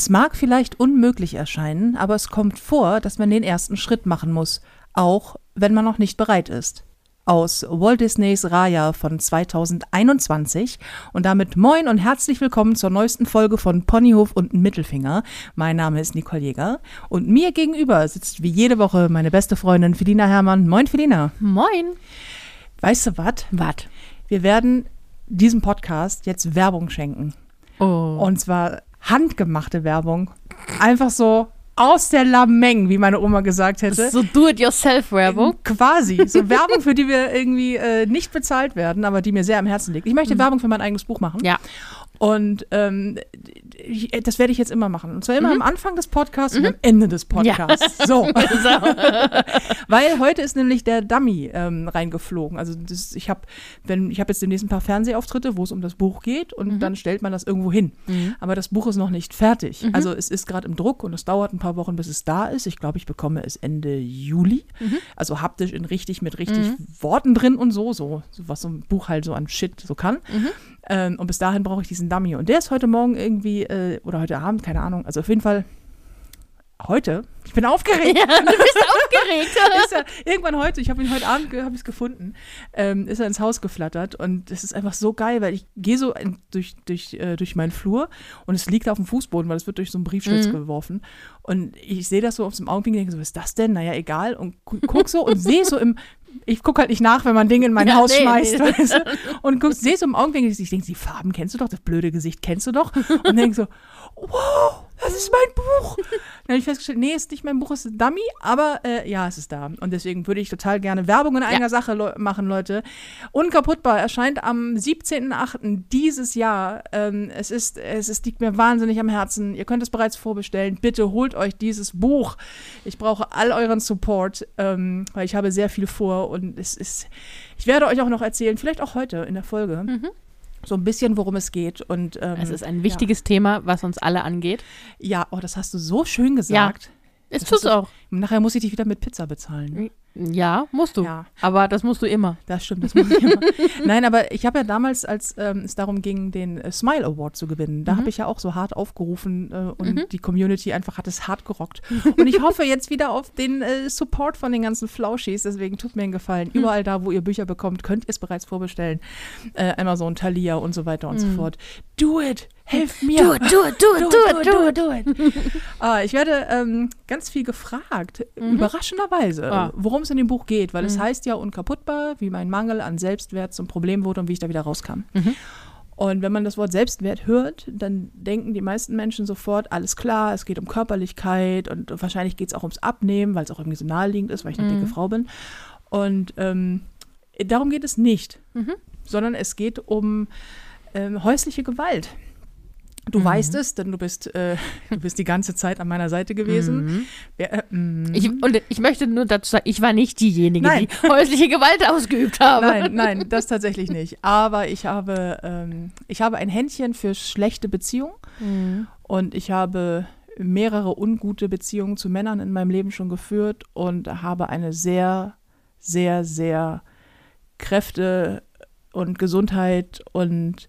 Es mag vielleicht unmöglich erscheinen, aber es kommt vor, dass man den ersten Schritt machen muss, auch wenn man noch nicht bereit ist. Aus Walt Disneys Raya von 2021 und damit moin und herzlich willkommen zur neuesten Folge von Ponyhof und Mittelfinger. Mein Name ist Nicole Jäger und mir gegenüber sitzt wie jede Woche meine beste Freundin Felina Herrmann. Moin Felina. Moin. Weißt du was? Was? Wir werden diesem Podcast jetzt Werbung schenken. Oh. Und zwar handgemachte Werbung. Einfach so aus der Lameng, wie meine Oma gesagt hätte. So Do-it-yourself-Werbung. Quasi. So Werbung, für die wir irgendwie äh, nicht bezahlt werden, aber die mir sehr am Herzen liegt. Ich möchte Werbung für mein eigenes Buch machen. Ja. Und ähm, das werde ich jetzt immer machen. Und zwar immer am Anfang des Podcasts und am Ende des Podcasts. So. Weil heute ist nämlich der Dummy ähm, reingeflogen. Also das, ich habe ich hab jetzt demnächst ein paar Fernsehauftritte, wo es um das Buch geht und dann stellt man das irgendwo hin. Aber das Buch ist noch nicht fertig. Also es ist gerade im Druck und es dauert ein paar Wochen, bis es da ist. Ich glaube, ich bekomme es Ende Juli. Also haptisch in richtig, mit richtig Worten drin und so, so, so, was so ein Buch halt so an Shit so kann. Ähm, und bis dahin brauche ich diesen Dummy. Und der ist heute Morgen irgendwie, äh, oder heute Abend, keine Ahnung, also auf jeden Fall heute. Ich bin aufgeregt. Ja, du bist aufgeregt. er, irgendwann heute, ich habe ihn heute Abend habe ich es gefunden, ähm, ist er ins Haus geflattert und es ist einfach so geil, weil ich gehe so in, durch, durch, äh, durch meinen Flur und es liegt auf dem Fußboden, weil es wird durch so einen Briefschlitz Mhm. geworfen und ich sehe das so auf dem Augenwinkel und denke so, was ist das denn? Naja, egal und gu guck so und sehe so im ich gucke halt nicht nach, wenn man Dinge in mein Ja, Haus nee, schmeißt, nee. weißt du? Und guck, sehe so im Augenwinkel, ich denke, die Farben kennst du doch, das blöde Gesicht kennst du doch. Und denke so, wow, das ist mein Buch. Dann habe ich festgestellt, nee, ist nicht mein Buch, es ist ein Dummy, aber äh, ja, es ist da. Und deswegen würde ich total gerne Werbung in eigener Sache leu- machen, Leute. Unkaputtbar erscheint am 17.08. dieses Jahr. Ähm, es, ist, es ist, liegt mir wahnsinnig am Herzen. Ihr könnt es bereits vorbestellen. Bitte holt euch dieses Buch. Ich brauche all euren Support, ähm, weil ich habe sehr viel vor und es ist, ich werde euch auch noch erzählen, vielleicht auch heute in der Folge. So ein bisschen, worum es geht. Und, ähm, Es ist ein wichtiges Thema, was uns alle angeht. Ja, oh, das hast du so schön gesagt. Es Das tut's auch. Nachher muss ich dich wieder mit Pizza bezahlen. Ja, musst du. Ja. Aber das musst du immer. Das stimmt, das muss ich immer. Nein, aber ich habe ja damals, als ähm, es darum ging, den äh, Smile Award zu gewinnen, da habe ich ja auch so hart aufgerufen äh, und die Community einfach hat es hart gerockt. Und ich hoffe jetzt wieder auf den äh, Support von den ganzen Flauschis, deswegen tut mir einen Gefallen. Überall da, wo ihr Bücher bekommt, könnt ihr es bereits vorbestellen. Äh, Amazon, Thalia und so weiter und so fort. Do it! Helft mir! do it, do it, do it, do it, do it, do it. ah, ich werde ähm, ganz viel gefragt, überraschenderweise, Ah. worum es in dem Buch geht, weil es heißt ja unkaputtbar, wie mein Mangel an Selbstwert zum Problem wurde und wie ich da wieder rauskam. Und wenn man das Wort Selbstwert hört, dann denken die meisten Menschen sofort, alles klar, es geht um Körperlichkeit und wahrscheinlich geht es auch ums Abnehmen, weil es auch irgendwie so naheliegend ist, weil ich eine dicke Frau bin. Und ähm, darum geht es nicht, sondern es geht um ähm, häusliche Gewalt. Du weißt es, denn du bist, äh, du bist die ganze Zeit an meiner Seite gewesen. Wer, äh, mm, Ich, und ich möchte nur dazu sagen, ich war nicht diejenige, Nein. die häusliche Gewalt ausgeübt habe. Nein, nein, das tatsächlich nicht. Aber ich habe, ähm, ich habe ein Händchen für schlechte Beziehungen und ich habe mehrere ungute Beziehungen zu Männern in meinem Leben schon geführt und habe eine sehr, sehr, sehr Kräfte und Gesundheit und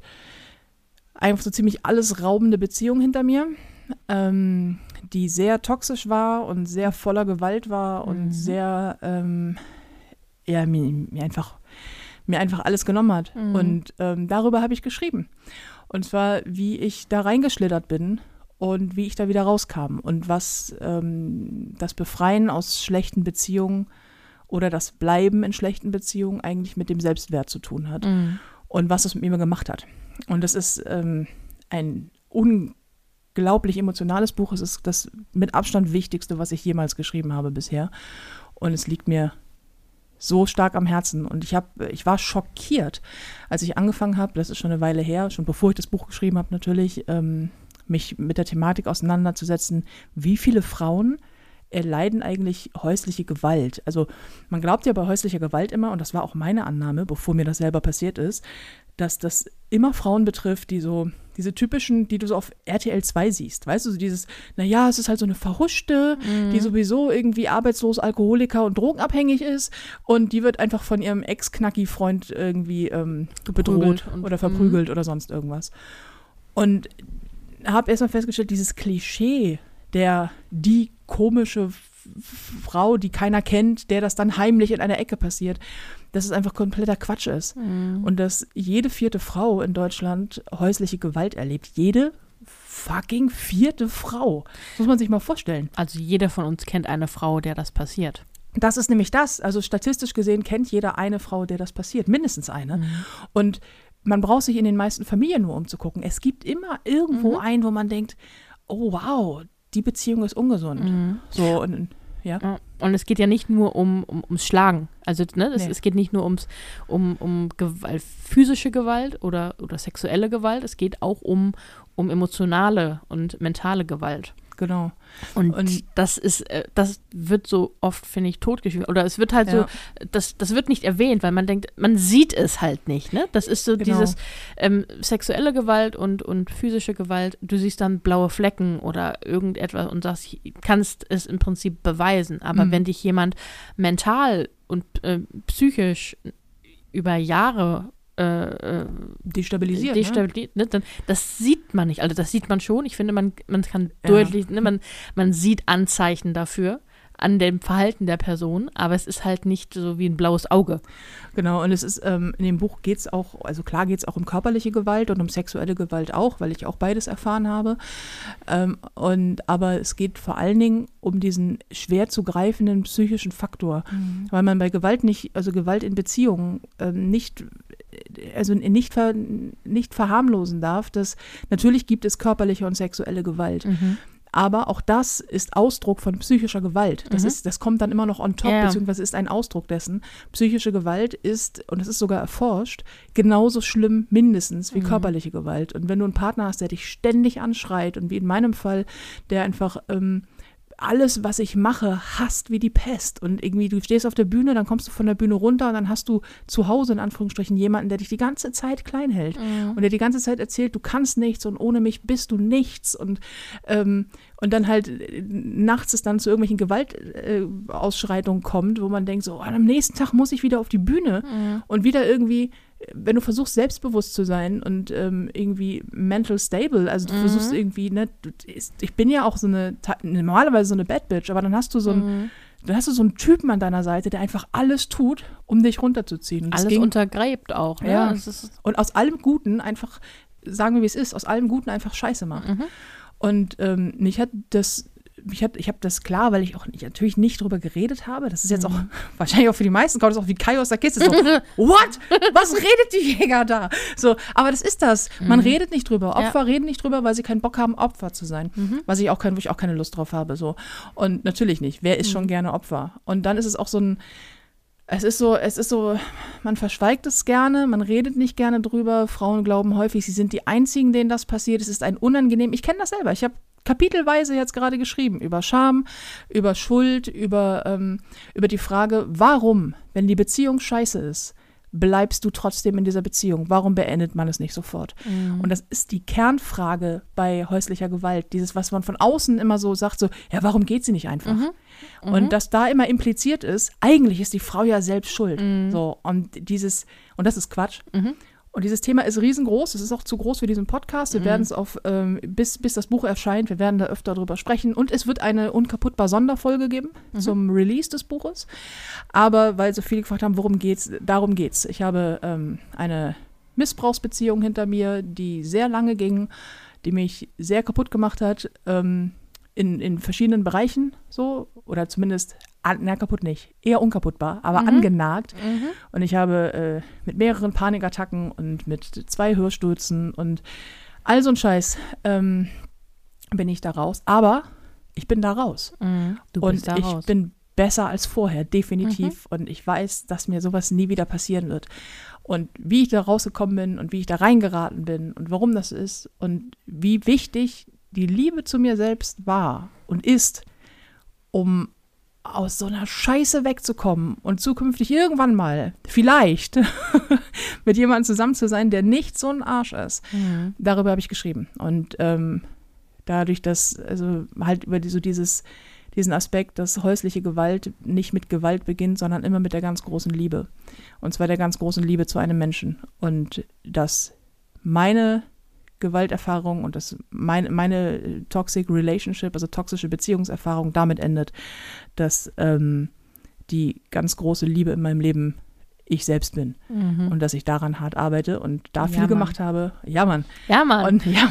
einfach so ziemlich alles raubende Beziehung hinter mir, ähm, die sehr toxisch war und sehr voller Gewalt war und sehr, ähm, ja, mir, mir einfach mir einfach alles genommen hat. Und ähm, darüber habe ich geschrieben. Und zwar, wie ich da reingeschlittert bin und wie ich da wieder rauskam und was ähm, das Befreien aus schlechten Beziehungen oder das Bleiben in schlechten Beziehungen eigentlich mit dem Selbstwert zu tun hat und was es mit mir gemacht hat. Und das ist ähm, ein unglaublich emotionales Buch. Es ist das mit Abstand wichtigste, was ich jemals geschrieben habe bisher. Und es liegt mir so stark am Herzen. Und ich, hab, ich war schockiert, als ich angefangen habe, das ist schon eine Weile her, schon bevor ich das Buch geschrieben habe natürlich, ähm, mich mit der Thematik auseinanderzusetzen, wie viele Frauen erleiden eigentlich häusliche Gewalt. Also man glaubt ja bei häuslicher Gewalt immer, und das war auch meine Annahme, bevor mir das selber passiert ist, dass das immer Frauen betrifft, die so, diese typischen, die du so auf RTL 2 siehst. Weißt du, so dieses, naja, es ist halt so eine Verhuschte, die sowieso irgendwie arbeitslos, Alkoholiker und drogenabhängig ist und die wird einfach von ihrem Ex-Knacki-Freund irgendwie ähm, bedroht und- oder verprügelt oder sonst irgendwas. Und habe erstmal festgestellt, dieses Klischee der die komische Frau, die keiner kennt, der das dann heimlich in einer Ecke passiert, dass es einfach kompletter Quatsch ist. Und dass jede vierte Frau in Deutschland häusliche Gewalt erlebt. Jede fucking vierte Frau. Das muss man sich mal vorstellen. Also jeder von uns kennt eine Frau, der das passiert. Das ist nämlich das. Also statistisch gesehen kennt jeder eine Frau, der das passiert. Mindestens eine. Und man braucht sich in den meisten Familien nur umzugucken. Es gibt immer irgendwo einen, wo man denkt, oh wow, die Beziehung ist ungesund. So, und, ja. Ja. Und es geht ja nicht nur um, um ums Schlagen. Also ne, es, Nee. es geht nicht nur ums, um, um Gewalt, physische Gewalt oder, oder sexuelle Gewalt, es geht auch um, um emotionale und mentale Gewalt. Genau. Und, Und- das ist, äh, das wird so oft, finde ich, totgeschwiegen. Oder es wird halt Ja. so, das, das wird nicht erwähnt, weil man denkt, man sieht es halt nicht. Ne? Das ist so Genau. dieses ähm, sexuelle Gewalt und, und physische Gewalt. Du siehst dann blaue Flecken oder irgendetwas und sagst, kannst es im Prinzip beweisen. Aber Mhm. wenn dich jemand mental und äh, psychisch über Jahre äh, äh, Destabilisiert. ne? destabilisiert, ne? dann das sieht man nicht. Also das sieht man schon. Ich finde, man, man kann Ja. deutlich, ne, man, man sieht Anzeichen dafür an dem Verhalten der Person, aber es ist halt nicht so wie ein blaues Auge. Genau, und es ist, ähm, in dem Buch geht es auch, also klar geht es auch um körperliche Gewalt und um sexuelle Gewalt auch, weil ich auch beides erfahren habe. Ähm, und, aber es geht vor allen Dingen um diesen schwer zu greifenden psychischen Faktor, weil man bei Gewalt nicht, also Gewalt in Beziehungen ähm, nicht, also nicht, ver, nicht verharmlosen darf, dass natürlich gibt es körperliche und sexuelle Gewalt. Aber auch das ist Ausdruck von psychischer Gewalt. Das, ist, das kommt dann immer noch on top, Ja. beziehungsweise ist ein Ausdruck dessen. Psychische Gewalt ist, und das ist sogar erforscht, genauso schlimm mindestens wie körperliche Gewalt. Und wenn du einen Partner hast, der dich ständig anschreit und wie in meinem Fall, der einfach ähm, alles, was ich mache, hasst wie die Pest. Und irgendwie, du stehst auf der Bühne, dann kommst du von der Bühne runter und dann hast du zu Hause in Anführungsstrichen jemanden, der dich die ganze Zeit klein hält und der die ganze Zeit erzählt, du kannst nichts und ohne mich bist du nichts. Und, ähm, und dann halt äh, nachts es dann zu irgendwelchen Gewaltausschreitungen äh, kommt, wo man denkt, so, oh, am nächsten Tag muss ich wieder auf die Bühne und wieder irgendwie wenn du versuchst, selbstbewusst zu sein und ähm, irgendwie mental stable, also du versuchst irgendwie, ne, du, ich bin ja auch so eine, normalerweise so eine Bad Bitch, aber dann hast du so einen, dann hast du so einen Typen an deiner Seite, der einfach alles tut, um dich runterzuziehen. Und Alles ging- untergräbt auch. Ne? Ja. Und aus allem Guten einfach, sagen wir wie es ist, aus allem Guten einfach Scheiße macht. Und ähm, mich hat das, mich hat, ich habe das klar, weil ich auch nicht, natürlich nicht drüber geredet habe. Das ist jetzt auch wahrscheinlich auch für die meisten kommt es auch wie Kai aus der Kiste. So, what? Was redet die Jäger da? So, aber das ist das. Man redet nicht drüber. Opfer reden nicht drüber, weil sie keinen Bock haben, Opfer zu sein. Was ich auch kein, wo ich auch keine Lust drauf habe. So. Und natürlich nicht. Wer ist schon gerne Opfer? Und dann ist es auch so ein, es ist so, es ist so, man verschweigt es gerne, man redet nicht gerne drüber. Frauen glauben häufig, sie sind die einzigen, denen das passiert. Es ist ein unangenehm. Ich kenne das selber. Ich habe kapitelweise jetzt gerade geschrieben über Scham, über Schuld, über, ähm, über die Frage, warum, wenn die Beziehung scheiße ist, bleibst du trotzdem in dieser Beziehung? Warum beendet man es nicht sofort? Und das ist die Kernfrage bei häuslicher Gewalt. Dieses, was man von außen immer so sagt, so, ja, warum geht sie nicht einfach? Und dass da immer impliziert ist, eigentlich ist die Frau ja selbst schuld. So, und dieses, und das ist Quatsch. Und dieses Thema ist riesengroß. Es ist auch zu groß für diesen Podcast. Wir werden es auf, ähm, bis, bis das Buch erscheint, wir werden da öfter drüber sprechen. Und es wird eine unkaputtbar Sonderfolge geben zum Release des Buches. Aber weil so viele gefragt haben, worum geht's, darum geht's. Ich habe ähm, eine Missbrauchsbeziehung hinter mir, die sehr lange ging, die mich sehr kaputt gemacht hat. Ähm, in, in verschiedenen Bereichen so, oder zumindest, an, na kaputt nicht, eher unkaputtbar, aber angenagt. Und ich habe äh, mit mehreren Panikattacken und mit zwei Hörstürzen und all so ein Scheiß ähm, bin ich da raus. Aber ich bin da raus. Mhm. Du und bist da ich raus. bin besser als vorher, definitiv. Und ich weiß, dass mir sowas nie wieder passieren wird. Und wie ich da rausgekommen bin und wie ich da reingeraten bin und warum das ist und wie wichtig die Liebe zu mir selbst war und ist, um aus so einer Scheiße wegzukommen und zukünftig irgendwann mal, vielleicht, mit jemandem zusammen zu sein, der nicht so ein Arsch ist. Mhm. Darüber habe ich geschrieben. Und ähm, dadurch, dass, also halt über die, so dieses, diesen Aspekt, dass häusliche Gewalt nicht mit Gewalt beginnt, sondern immer mit der ganz großen Liebe. Und zwar der ganz großen Liebe zu einem Menschen. Und dass meine Gewalterfahrung und das meine, meine Toxic Relationship, also toxische Beziehungserfahrung damit endet, dass ähm, die ganz große Liebe in meinem Leben ich selbst bin mhm. und dass ich daran hart arbeite und da viel ja, gemacht habe. Ja, Mann. Ja, Mann. Und, ja,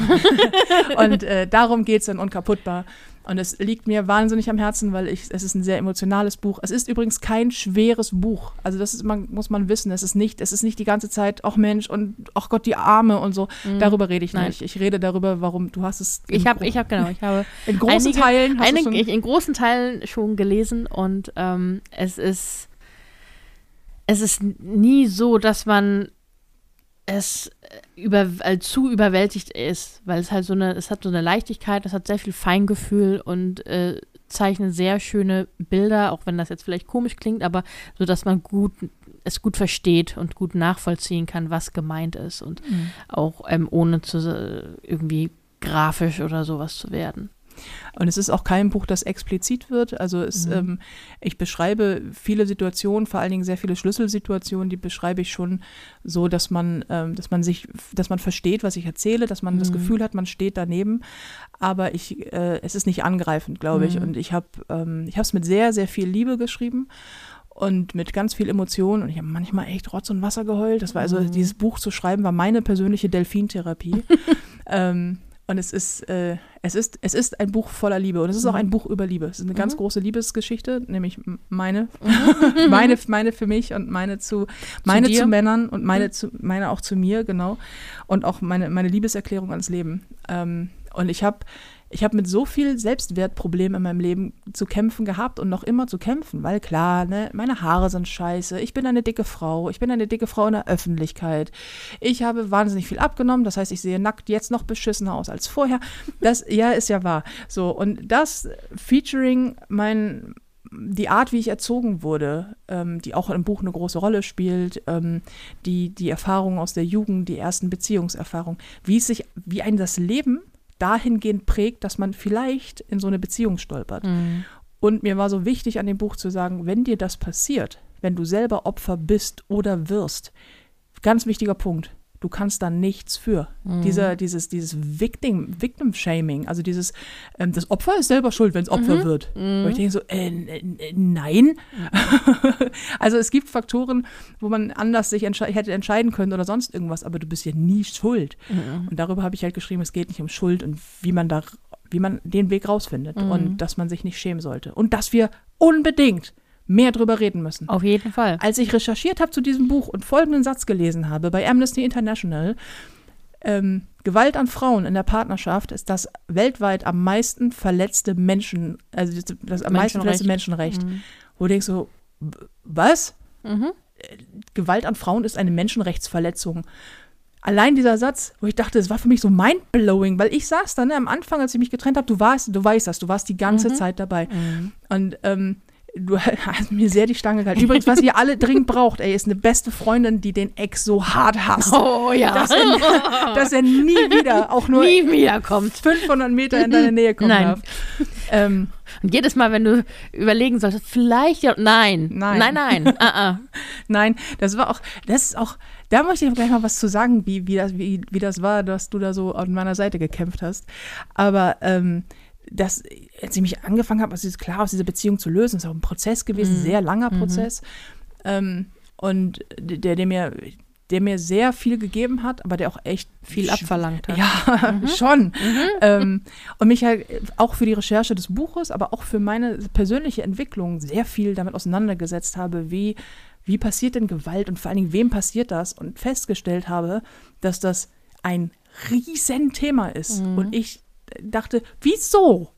und äh, darum geht es in Unkaputtbar. Und es liegt mir wahnsinnig am Herzen, weil ich, es ist ein sehr emotionales Buch. Es ist übrigens kein schweres Buch. Also das ist, man, muss man wissen. Es ist nicht, es ist nicht die ganze Zeit, ach Mensch und ach Gott, die Arme und so. Mhm. Darüber rede ich Nein. nicht. Ich rede darüber, warum du hast es. Ich habe, ich habe genau, ich habe in großen einige, Teilen, einige, ich, in großen Teilen schon gelesen und ähm, es ist, es ist nie so, dass man es über, also zu überwältigt ist, weil es halt so eine, es hat so eine Leichtigkeit, es hat sehr viel Feingefühl und äh, zeichnet sehr schöne Bilder, auch wenn das jetzt vielleicht komisch klingt, aber so, dass man gut es gut versteht und gut nachvollziehen kann, was gemeint ist und mhm. auch ähm, ohne zu äh, irgendwie grafisch oder sowas zu werden. Und es ist auch kein Buch, das explizit wird. Also es, mhm. ähm, ich beschreibe viele Situationen, vor allen Dingen sehr viele Schlüsselsituationen, die beschreibe ich schon so, dass man, ähm, dass man sich, dass man versteht, was ich erzähle, dass man mhm. das Gefühl hat, man steht daneben. Aber ich, äh, es ist nicht angreifend, glaube ich. Mhm. Und ich habe, ähm, ich habe es mit sehr, sehr viel Liebe geschrieben und mit ganz viel Emotion. Und ich habe manchmal echt Rotz und Wasser geheult. Das war also, mhm. dieses Buch zu schreiben, war meine persönliche Delfintherapie. ähm, und es ist, äh, es, ist, es ist ein Buch voller Liebe. Und es ist auch mhm. ein Buch über Liebe. Es ist eine mhm. ganz große Liebesgeschichte, nämlich meine, mhm. meine, meine für mich und meine zu, meine zu, zu Männern und meine, mhm. zu, meine auch zu mir, genau. Und auch meine, meine Liebeserklärung ans Leben. Ähm, und ich habe ich habe mit so viel Selbstwertproblemen in meinem Leben zu kämpfen gehabt und noch immer zu kämpfen, weil klar, ne, meine Haare sind scheiße, ich bin eine dicke Frau, ich bin eine dicke Frau in der Öffentlichkeit. Ich habe wahnsinnig viel abgenommen, das heißt, ich sehe nackt jetzt noch beschissener aus als vorher. Das ja ist ja wahr. So und das featuring mein die Art, wie ich erzogen wurde, ähm, die auch im Buch eine große Rolle spielt, ähm, die, die Erfahrungen aus der Jugend, die ersten Beziehungserfahrungen, wie es sich, wie ein das Leben dahingehend prägt, dass man vielleicht in so eine Beziehung stolpert. Mhm. Und mir war so wichtig an dem Buch zu sagen, wenn dir das passiert, wenn du selber Opfer bist oder wirst, ganz wichtiger Punkt, du kannst da nichts für. Mhm. Dieser, dieses, dieses Victim, Victim Shaming, also dieses, ähm, das Opfer ist selber schuld, wenn es Opfer mhm. wird. Mhm. Und ich denke so, äh, äh, nein. also es gibt Faktoren, wo man anders sich entsche hätte entscheiden können oder sonst irgendwas, aber du bist ja nie schuld. Mhm. Und darüber habe ich halt geschrieben, es geht nicht um Schuld und wie man da wie man den Weg rausfindet mhm. und dass man sich nicht schämen sollte. Und dass wir unbedingt mehr drüber reden müssen. Auf jeden Fall. Als ich recherchiert habe zu diesem Buch und folgenden Satz gelesen habe bei Amnesty International, ähm, Gewalt an Frauen in der Partnerschaft ist das weltweit am meisten verletzte Menschen, also das, das am meisten verletzte Menschenrecht. Mhm. Wo du denkst so, was? Mhm. Gewalt an Frauen ist eine Menschenrechtsverletzung. Allein dieser Satz, wo ich dachte, es war für mich so mindblowing, weil ich saß dann ne, am Anfang, als ich mich getrennt habe, du warst, du weißt das, du warst die ganze mhm. Zeit dabei. Mhm. Und ähm, Du hast mir sehr die Stange gehalten. Übrigens, was ihr alle dringend braucht, ey, ist eine beste Freundin, die den Ex so hart hasst. Oh ja. Dass er, dass er nie wieder, auch nur nie wieder kommt. 500 Meter in deine Nähe kommen nein. darf. Ähm, und jedes Mal, wenn du überlegen solltest, vielleicht ja, nein, nein, nein, nein, uh -uh. nein, das war auch, das ist auch, da möchte ich gleich mal was zu sagen, wie, wie, das, wie, wie das war, dass du da so an meiner Seite gekämpft hast. Aber ähm, dass, als ich mich angefangen habe, also klar aus dieser Beziehung zu lösen, ist auch ein Prozess gewesen, mhm. sehr langer mhm. Prozess. Mhm. Ähm, und der, der mir, der mir sehr viel gegeben hat, aber der auch echt viel abverlangt hat. Ja, mhm. schon. Mhm. Ähm, und mich halt auch für die Recherche des Buches, aber auch für meine persönliche Entwicklung sehr viel damit auseinandergesetzt habe, wie, wie passiert denn Gewalt und vor allen Dingen, wem passiert das? Und festgestellt habe, dass das ein Riesenthema ist. Mhm. Und ich dachte, wieso?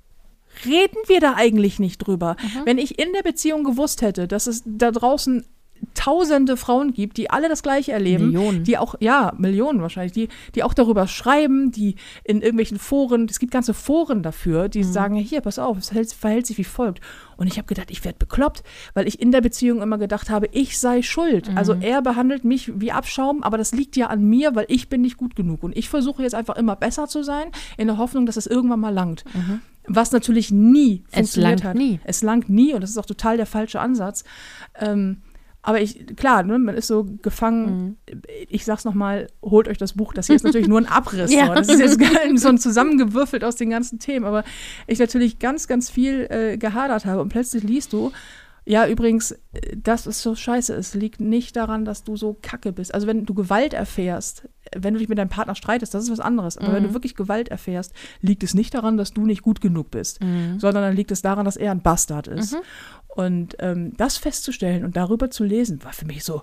Reden wir da eigentlich nicht drüber? Mhm. Wenn ich in der Beziehung gewusst hätte, dass es da draußen tausende Frauen gibt, die alle das Gleiche erleben, Millionen. die auch, ja, Millionen wahrscheinlich, die, die auch darüber schreiben, die in irgendwelchen Foren, es gibt ganze Foren dafür, die mhm. sagen, hier, pass auf, es verhält, verhält sich wie folgt. Und ich habe gedacht, ich werde bekloppt, weil ich in der Beziehung immer gedacht habe, ich sei schuld. Mhm. Also er behandelt mich wie Abschaum, aber das liegt ja an mir, weil ich bin nicht gut genug. Und ich versuche jetzt einfach immer besser zu sein, in der Hoffnung, dass es irgendwann mal langt. Mhm. Was natürlich nie funktioniert es langt hat. Nie. Es langt nie und das ist auch total der falsche Ansatz. Ähm, Aber ich, klar, ne, man ist so gefangen. Mhm. Ich sag's nochmal, holt euch das Buch. Das hier ist natürlich nur ein Abriss. ja. Das ist jetzt so ein zusammengewürfelt aus den ganzen Themen. Aber ich natürlich ganz, ganz viel äh, gehadert habe. Und plötzlich liest du, ja, übrigens, das ist so scheiße. Es liegt nicht daran, dass du so kacke bist. Also, wenn du Gewalt erfährst, wenn du dich mit deinem Partner streitest, das ist was anderes. Aber mhm. wenn du mhm. wirklich Gewalt erfährst, liegt es nicht daran, dass du nicht gut genug bist, mhm. sondern dann liegt es daran, dass er ein Bastard ist. Mhm. Und ähm, das festzustellen und darüber zu lesen, war für mich so,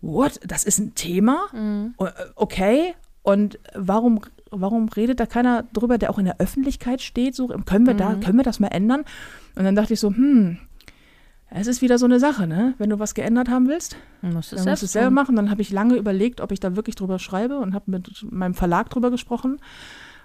what? Das ist ein Thema? Mhm. Okay. Und warum, warum redet da keiner drüber, der auch in der Öffentlichkeit steht? So, können wir da, mhm. können wir das mal ändern? Und dann dachte ich so, hm, es ist wieder so eine Sache, ne? Wenn du was geändert haben willst, musst dann musst du es selber machen. Dann habe ich lange überlegt, ob ich da wirklich drüber schreibe und habe mit meinem Verlag drüber gesprochen,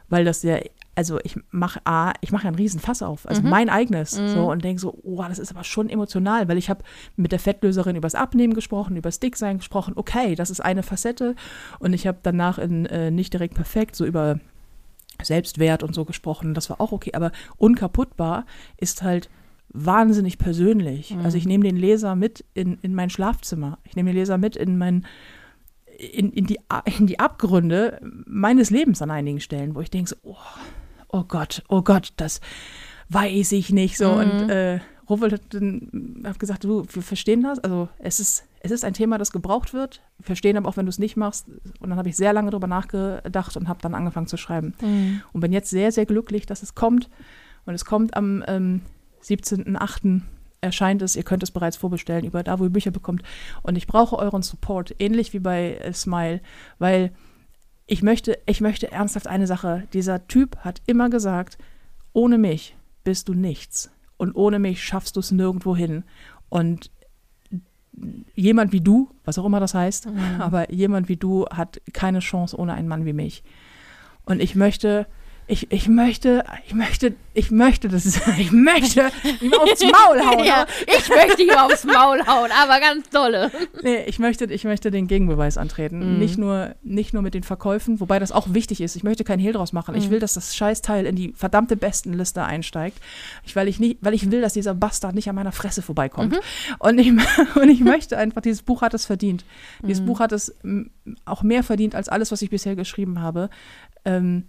weil das ja, also ich mache A, ich mache ja einen riesen Fass auf, also mhm. mein eigenes, mhm. so und denke so, oh, das ist aber schon emotional, weil ich habe mit der Fettlöserin übers Abnehmen gesprochen, übers Dicksein gesprochen. Okay, das ist eine Facette und ich habe danach in äh, nicht direkt perfekt so über Selbstwert und so gesprochen. Das war auch okay, aber unkaputtbar ist halt wahnsinnig persönlich. Mhm. Also ich nehme den Leser mit in, in mein Schlafzimmer. Ich nehme den Leser mit in mein in, in, die, in die Abgründe meines Lebens an einigen Stellen, wo ich denke so, oh, oh Gott, oh Gott, das weiß ich nicht so. Mhm. Und äh, Rowold hat, hat, gesagt, du, wir verstehen das. Also es ist, es ist ein Thema, das gebraucht wird. Wir verstehen aber auch, wenn du es nicht machst. Und dann habe ich sehr lange darüber nachgedacht und habe dann angefangen zu schreiben. Mhm. Und bin jetzt sehr, sehr glücklich, dass es kommt. Und es kommt am ähm, 17.08. erscheint es. Ihr könnt es bereits vorbestellen über da, wo ihr Bücher bekommt. Und ich brauche euren Support, ähnlich wie bei äh, Smile, weil ich möchte, ich möchte ernsthaft eine Sache. Dieser Typ hat immer gesagt, ohne mich bist du nichts. Und ohne mich schaffst du es nirgendwo hin. Und jemand wie du, was auch immer das heißt, mhm. aber jemand wie du hat keine Chance ohne einen Mann wie mich. Und ich möchte ich, ich möchte, ich möchte, ich möchte, das ist, ich möchte ihm aufs Maul hauen. ja, ich möchte ihm aufs Maul hauen, aber ganz tolle. Nee, ich möchte, ich möchte den Gegenbeweis antreten. Mhm. Nicht, nur, nicht nur mit den Verkäufen, wobei das auch wichtig ist. Ich möchte keinen Hehl draus machen. Mhm. Ich will, dass das Scheißteil in die verdammte Bestenliste einsteigt. Ich, weil, ich nicht, weil ich will, dass dieser Bastard nicht an meiner Fresse vorbeikommt. Mhm. Und, ich, und ich möchte einfach, dieses Buch hat es verdient. Dieses mhm. Buch hat es auch mehr verdient als alles, was ich bisher geschrieben habe. Ähm,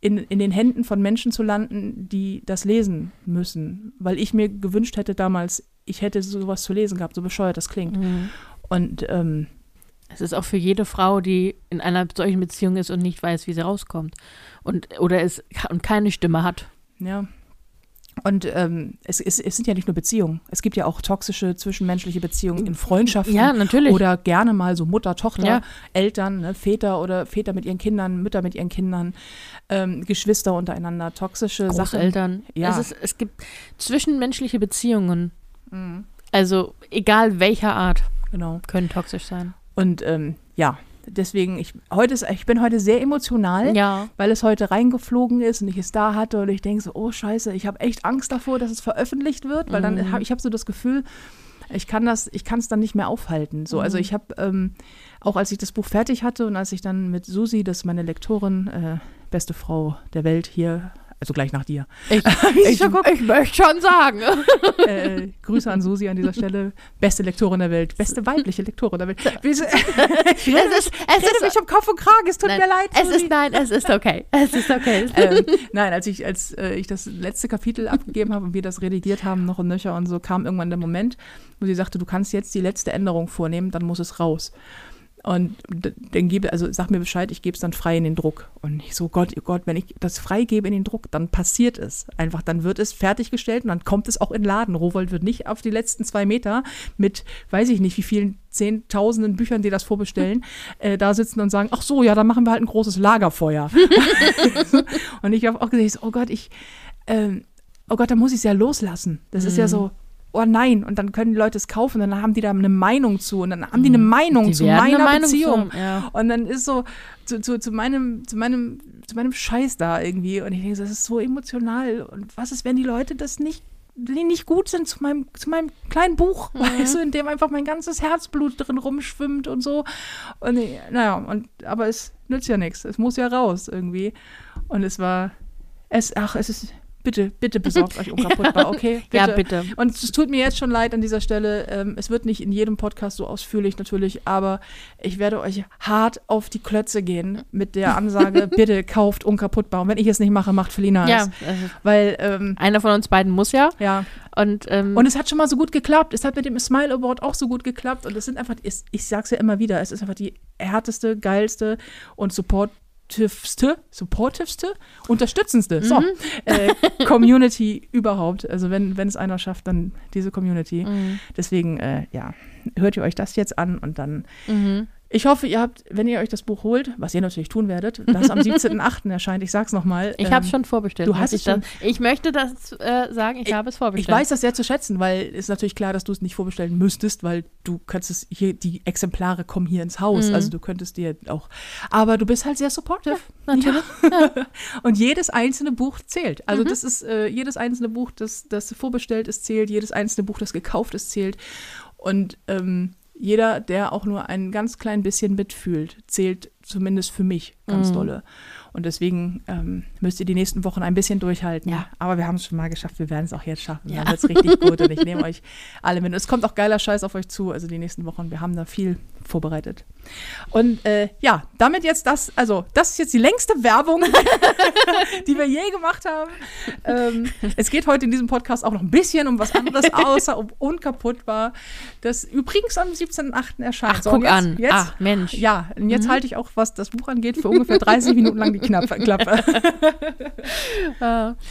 in, in den Händen von Menschen zu landen, die das lesen müssen. Weil ich mir gewünscht hätte damals, ich hätte sowas zu lesen gehabt, so bescheuert das klingt. Mhm. Und ähm, es ist auch für jede Frau, die in einer solchen Beziehung ist und nicht weiß, wie sie rauskommt. Und, oder es und keine Stimme hat. Ja. Und ähm, es, es, es, sind ja nicht nur Beziehungen. Es gibt ja auch toxische zwischenmenschliche Beziehungen in Freundschaften. Ja, natürlich. Oder gerne mal so Mutter, Tochter, ja. Eltern, ne, Väter oder Väter mit ihren Kindern, Mütter mit ihren Kindern, ähm, Geschwister untereinander, toxische Großeltern. Sachen. Ja. Es, ist, es gibt zwischenmenschliche Beziehungen. Mhm. Also egal welcher Art. Genau. Können toxisch sein. Und ähm, ja, deswegen, ich, heute ist, ich bin heute sehr emotional, ja. weil es heute reingeflogen ist und ich es da hatte und ich denke so, oh scheiße, ich habe echt Angst davor, dass es veröffentlicht wird, weil mhm. dann habe ich habe so das Gefühl, ich kann das, ich kann es dann nicht mehr aufhalten. So, also mhm. ich habe ähm, auch als ich das Buch fertig hatte und als ich dann mit Susi, das ist meine Lektorin, äh, beste Frau der Welt hier also gleich nach dir. Ich, ich, ich möchte schon sagen. Äh, Grüße an Susi an dieser Stelle. Beste Lektorin der Welt. Beste weibliche Lektorin der Welt. ich rede, es ist, es rede ist, mich um Kopf und Kragen. Es tut nein, mir leid. Es ist, nein, es ist okay. Es ist okay. ähm, nein, als ich, als äh, ich das letzte Kapitel abgegeben habe und wir das redigiert haben, noch und nöcher und so, kam irgendwann der Moment, wo sie sagte, du kannst jetzt die letzte Änderung vornehmen, dann muss es raus. Und dann gebe, also sag mir Bescheid, ich gebe es dann frei in den Druck. Und ich so, Gott, oh Gott, wenn ich das freigebe in den Druck, dann passiert es. Einfach, dann wird es fertiggestellt und dann kommt es auch in den Laden. Rowold wird nicht auf die letzten zwei Meter mit, weiß ich nicht, wie vielen zehntausenden Büchern, die das vorbestellen, äh, da sitzen und sagen, ach so, ja, dann machen wir halt ein großes Lagerfeuer. und ich habe auch gesagt, oh Gott, ich, ähm, oh Gott, da muss ich es ja loslassen. Das mhm. ist ja mhm. so, oh nein, und dann können die Leute es kaufen, und dann haben die da eine Meinung zu und dann haben die eine mhm. Meinung die zu meiner eine Meinung Beziehung. Zu, ja. Und dann ist so zu, zu, zu, meinem, zu meinem, zu meinem Scheiß da irgendwie. Und ich denke, das ist so emotional. Und was ist, wenn die Leute das nicht die nicht gut sind zu meinem, zu meinem kleinen Buch, mhm. weißt du, in dem einfach mein ganzes Herzblut drin rumschwimmt und so. Und naja, und, aber es nützt ja nichts. Es muss ja raus irgendwie. Und es war, es, ach, es ist bitte, bitte besorgt euch unkaputtbar, okay? Bitte. Ja, bitte. Und es tut mir jetzt schon leid an dieser Stelle. Ähm, es wird nicht in jedem Podcast so ausführlich natürlich, aber ich werde euch hart auf die Klötze gehen mit der Ansage, bitte kauft unkaputtbar. Und wenn ich es nicht mache, macht Felina ja, es. Also Weil ähm, einer von uns beiden muss ja. Ja. Und, ähm, und es hat schon mal so gut geklappt. Es hat mit dem Smile Award auch so gut geklappt. Und es sind einfach, ich, ich sag's ja immer wieder, es ist einfach die härteste, geilste und Support supportivste, supportivste, unterstützendste so, mhm. äh, Community überhaupt. Also wenn, wenn es einer schafft, dann diese Community. Mhm. Deswegen, äh, ja, hört ihr euch das jetzt an und dann mhm. Ich hoffe, ihr habt, wenn ihr euch das Buch holt, was ihr natürlich tun werdet, das am 17.8. erscheint, ich sag's nochmal. Ich ähm, habe es schon vorbestellt. Du hast es schon. ich möchte das äh, sagen, ich, ich habe es vorbestellt. Ich weiß das sehr zu schätzen, weil es ist natürlich klar, dass du es nicht vorbestellen müsstest, weil du kannst es hier, die Exemplare kommen hier ins Haus, mhm. also du könntest dir auch, aber du bist halt sehr supportive. Ja, natürlich. Ja. Und jedes einzelne Buch zählt. Also mhm. das ist, äh, jedes einzelne Buch, das, das vorbestellt ist, zählt, jedes einzelne Buch, das gekauft ist, zählt. Und ähm, jeder, der auch nur ein ganz klein bisschen mitfühlt, zählt zumindest für mich ganz mhm. dolle. Und deswegen ähm, müsst ihr die nächsten Wochen ein bisschen durchhalten. Ja. Aber wir haben es schon mal geschafft. Wir werden es auch jetzt schaffen. Ja. Dann wird es richtig gut. Und ich nehme euch alle mit. Es kommt auch geiler Scheiß auf euch zu. Also die nächsten Wochen. Wir haben da viel vorbereitet. Und äh, ja, damit jetzt das, also das ist jetzt die längste Werbung, die wir je gemacht haben. Ähm, es geht heute in diesem Podcast auch noch ein bisschen um was anderes, außer um unkaputtbar. Das übrigens am 17.8. erscheint. Ach, so, guck jetzt, an. Jetzt, Ach, Mensch. Ja, und jetzt mhm. halte ich auch, was das Buch angeht, für ungefähr 30 Minuten lang die Klappe. Klappe.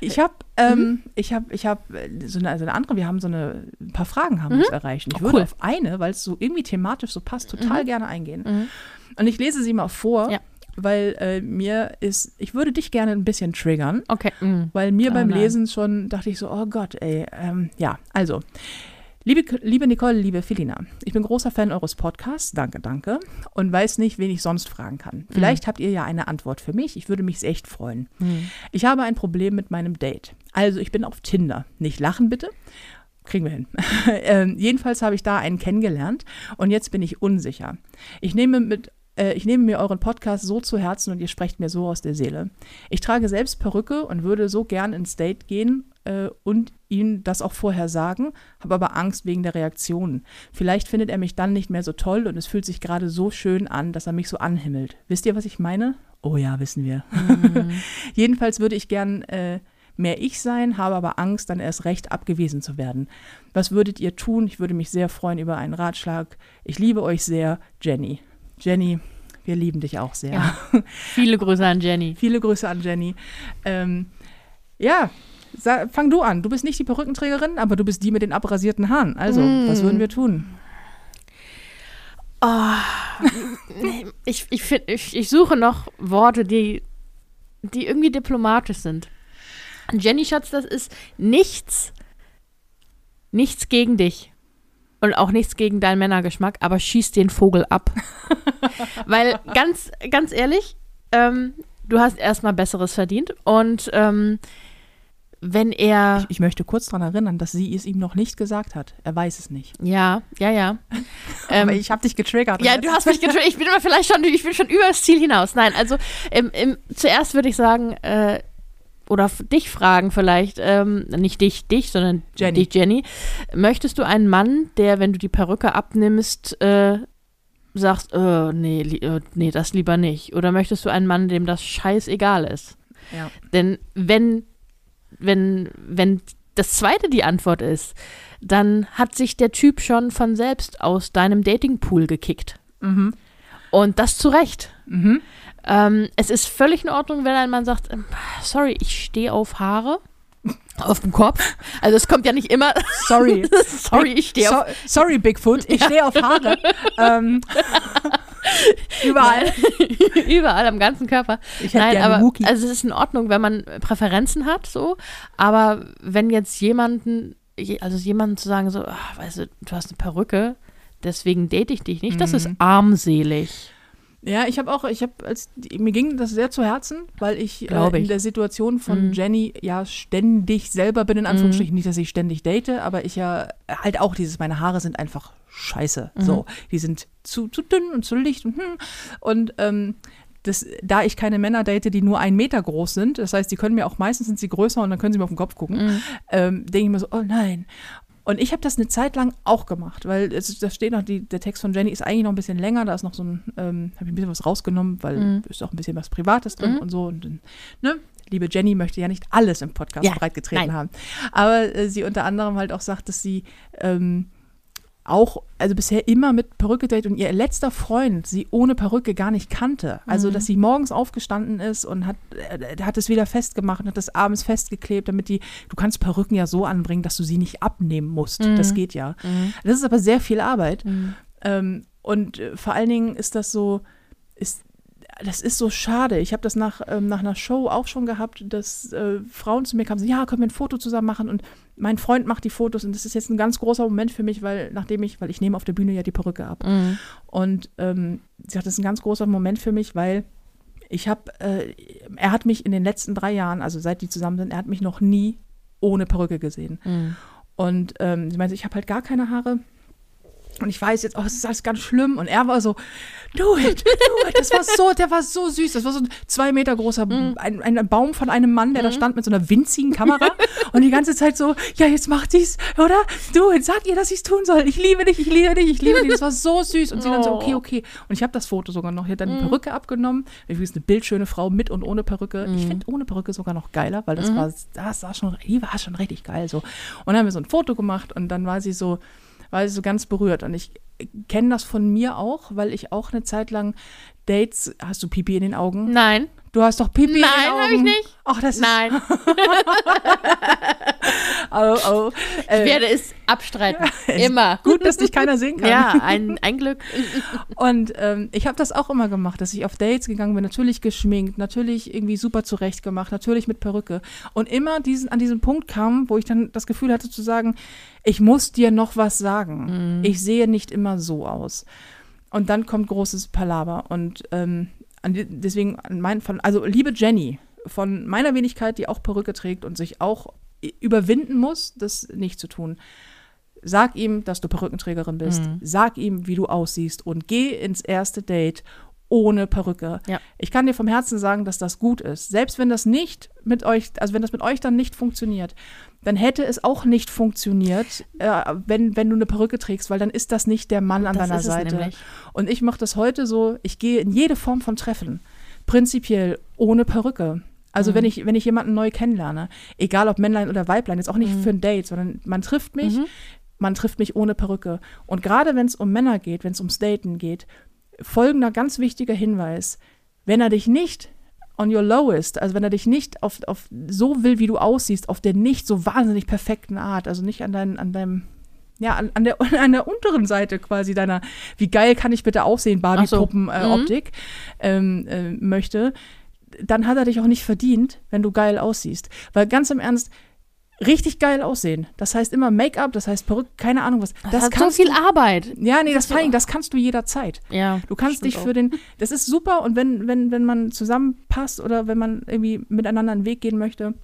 Ich habe, ähm, mhm. ich habe, ich habe so eine, also eine andere. Wir haben so eine, ein paar Fragen haben mhm. uns erreicht. Ich oh, würde auf eine, weil es so irgendwie thematisch so passt, total mhm. gerne eingehen. Mhm. Und ich lese sie mal vor. Ja. Weil äh, mir ist, ich würde dich gerne ein bisschen triggern. Okay. Mhm. Weil mir oh, beim nein. Lesen schon dachte ich so, oh Gott, ey, ähm, ja, also Liebe, liebe Nicole, liebe Felina, ich bin großer Fan eures Podcasts, danke, danke, und weiß nicht, wen ich sonst fragen kann. Vielleicht mhm. habt ihr ja eine Antwort für mich, ich würde mich echt freuen. Mhm. Ich habe ein Problem mit meinem Date. Also, ich bin auf Tinder. Nicht lachen bitte. Kriegen wir hin. ähm, jedenfalls habe ich da einen kennengelernt und jetzt bin ich unsicher. Ich nehme mit äh, ich nehme mir euren Podcast so zu Herzen und ihr sprecht mir so aus der Seele. Ich trage selbst Perücke und würde so gern ins Date gehen äh, und ihm das auch vorher sagen, habe aber Angst wegen der Reaktionen. Vielleicht findet er mich dann nicht mehr so toll und es fühlt sich gerade so schön an, dass er mich so anhimmelt. Wisst ihr, was ich meine? Oh ja, wissen wir. Mhm. Jedenfalls würde ich gern äh, mehr ich sein, habe aber Angst, dann erst recht abgewiesen zu werden. Was würdet ihr tun? Ich würde mich sehr freuen über einen Ratschlag. Ich liebe euch sehr, Jenny. Jenny, wir lieben dich auch sehr. Ja. Viele Grüße an Jenny. Viele Grüße an Jenny. Ähm, ja, fang du an. Du bist nicht die Perückenträgerin, aber du bist die mit den abrasierten Haaren. Also, mm. was würden wir tun? Oh, ich, ich, find, ich, ich suche noch Worte, die, die irgendwie diplomatisch sind. Jenny Schatz, das ist nichts, nichts gegen dich. Und auch nichts gegen deinen Männergeschmack, aber schieß den Vogel ab. Weil ganz, ganz ehrlich, ähm, du hast erstmal Besseres verdient. Und ähm, wenn er. Ich, ich, möchte kurz daran erinnern, dass sie es ihm noch nicht gesagt hat. Er weiß es nicht. Ja, ja, ja. Aber ähm, ich habe dich getriggert. Ja, du hast mich getriggert. Ich bin aber vielleicht schon, ich bin schon über das Ziel hinaus. Nein, also im, im, zuerst würde ich sagen, äh, oder dich fragen vielleicht, ähm, nicht dich, dich, sondern Jenny. dich, Jenny. Möchtest du einen Mann, der, wenn du die Perücke abnimmst, äh, sagst, äh, nee, äh, nee, das lieber nicht? Oder möchtest du einen Mann, dem das scheißegal ist? Ja. Denn wenn wenn, wenn das zweite die Antwort ist, dann hat sich der Typ schon von selbst aus deinem Datingpool gekickt. Mhm. Und das zu Recht. Mhm. Ähm, es ist völlig in Ordnung, wenn ein Mann sagt, ähm, sorry, ich stehe auf Haare. Auf dem Kopf. Also es kommt ja nicht immer. Sorry. sorry, ich stehe so, auf. Sorry, Bigfoot, ich stehe auf Haare. ähm. Überall. Überall am ganzen Körper. Ich Nein, aber Wookie. also es ist in Ordnung, wenn man Präferenzen hat, so. Aber wenn jetzt jemanden, also jemanden zu sagen, so, ach, weißt du, du hast eine Perücke, deswegen date ich dich nicht, mhm. das ist mhm. armselig. Ja, ich habe auch, ich habe, als mir ging das sehr zu Herzen, weil ich, äh, in der Situation von mhm. Jenny ja ständig selber bin, in mhm. Anführungsstrichen, mhm. nicht, dass ich ständig date, aber ich ja halt auch dieses, meine Haare sind einfach scheiße. Mhm. So, die sind zu, zu dünn und zu licht und hm. Und ähm, das, da ich keine Männer date, die nur einen Meter groß sind, das heißt, die können mir auch meistens sind sie größer und dann können sie mir auf den Kopf gucken, Mhm. ähm, denke ich mir so, oh nein. Und ich habe das eine Zeit lang auch gemacht, weil es, da steht noch, die, der Text von Jenny ist eigentlich noch ein bisschen länger, da ist noch so ein, ähm, habe ich ein bisschen was rausgenommen, weil Mhm. ist auch ein bisschen was Privates drin Mhm. und so. Und, ne? Liebe Jenny möchte ja nicht alles im Podcast Ja, breitgetreten nein. haben. Aber äh, sie unter anderem halt auch sagt, dass sie ähm, auch, also bisher immer mit Perücke date und ihr letzter Freund sie ohne Perücke gar nicht kannte. Also, Mhm. dass sie morgens aufgestanden ist und hat, äh, hat es wieder festgemacht und hat das abends festgeklebt, damit die, du kannst Perücken ja so anbringen, dass du sie nicht abnehmen musst. Mhm. Das geht ja. Mhm. Das ist aber sehr viel Arbeit. Mhm. Ähm, und äh, vor allen Dingen ist das so, ist, das ist so schade. Ich habe das nach, ähm, nach einer Show auch schon gehabt, dass äh, Frauen zu mir kamen und sagen, ja, können wir ein Foto zusammen machen? Und mein Freund macht die Fotos und das ist jetzt ein ganz großer Moment für mich, weil nachdem ich, weil ich nehme auf der Bühne ja die Perücke ab. Mhm. Und ähm, sie sagt, das ist ein ganz großer Moment für mich, weil ich habe, äh, er hat mich in den letzten drei Jahren, also seit die zusammen sind, er hat mich noch nie ohne Perücke gesehen. Mhm. Und ähm, sie meinte, ich habe halt gar keine Haare. Und ich weiß jetzt, oh, es ist alles ganz schlimm. Und er war so, do it, do it. Das war so, der war so süß. Das war so ein zwei Meter großer, ein, ein Baum von einem Mann, der da stand mit so einer winzigen Kamera. und die ganze Zeit so, ja, jetzt macht die's, oder? Do it, sag ihr, dass ich's tun soll. Ich liebe dich, ich liebe dich, ich liebe dich. Das war so süß. Und sie dann so, okay, okay. Und ich habe das Foto sogar noch. Die hat dann die Perücke abgenommen. Übrigens eine bildschöne Frau mit und ohne Perücke. Ich finde ohne Perücke sogar noch geiler, weil das war, das war schon, die war schon richtig geil so. Und dann haben wir so ein Foto gemacht und dann war sie so, war sie so ganz berührt. Und ich kenne das von mir auch, weil ich auch eine Zeit lang Dates, hast du Pipi in den Augen? Nein. Du hast doch Pipi in den Nein, Augen. habe ich nicht. Ach, das Nein. ist, oh, oh. Ich Äh, werde es abstreiten. Immer. gut, dass dich keiner sehen kann. Ja, ein, ein Glück. Und ähm, ich habe das auch immer gemacht, dass ich auf Dates gegangen bin, natürlich geschminkt, natürlich irgendwie super zurechtgemacht, natürlich mit Perücke. Und immer diesen, an diesen Punkt kam, wo ich dann das Gefühl hatte zu sagen, ich muss dir noch was sagen. Ich sehe nicht immer so aus. Und dann kommt großes Palaver. Und ähm, deswegen, an mein, von, also liebe Jenny, von meiner Wenigkeit, die auch Perücke trägt und sich auch i- überwinden muss, das nicht zu tun. Sag ihm, dass du Perückenträgerin bist. Sag ihm, wie du aussiehst und geh ins erste Date ohne Perücke. Ja. Ich kann dir vom Herzen sagen, dass das gut ist. Selbst wenn das nicht mit euch, also wenn das mit euch dann nicht funktioniert, dann hätte es auch nicht funktioniert, äh, wenn, wenn du eine Perücke trägst, weil dann ist das nicht der Mann an Das deiner Seite. nämlich. Und ich mache das heute so, ich gehe in jede Form von Treffen, prinzipiell ohne Perücke. Also Mhm. wenn ich, wenn ich jemanden neu kennenlerne, egal ob Männlein oder Weiblein, jetzt auch nicht für ein Date, sondern man trifft mich, Mhm. man trifft mich ohne Perücke. Und gerade wenn es um Männer geht, wenn es ums Daten geht, folgender ganz wichtiger Hinweis, wenn er dich nicht on your lowest, also wenn er dich nicht auf, auf so will, wie du aussiehst, auf der nicht so wahnsinnig perfekten Art, also nicht an, dein, an deinem, ja, an, an, der, an der unteren Seite quasi deiner, wie geil kann ich bitte aussehen, Ach so. Barbie-Puppen-Optik, ähm, äh, möchte, dann hat er dich auch nicht verdient, wenn du geil aussiehst. Weil ganz im Ernst, richtig geil aussehen, das heißt immer Make-up, das heißt Perücke, keine Ahnung was. Das, Das, hat so viel du, Arbeit. ja, nee, das, vor ja- das kannst du jederzeit. Ja. Du kannst dich auch. für den, das ist super und wenn, wenn, wenn man zusammenpasst oder wenn man irgendwie miteinander einen Weg gehen möchte,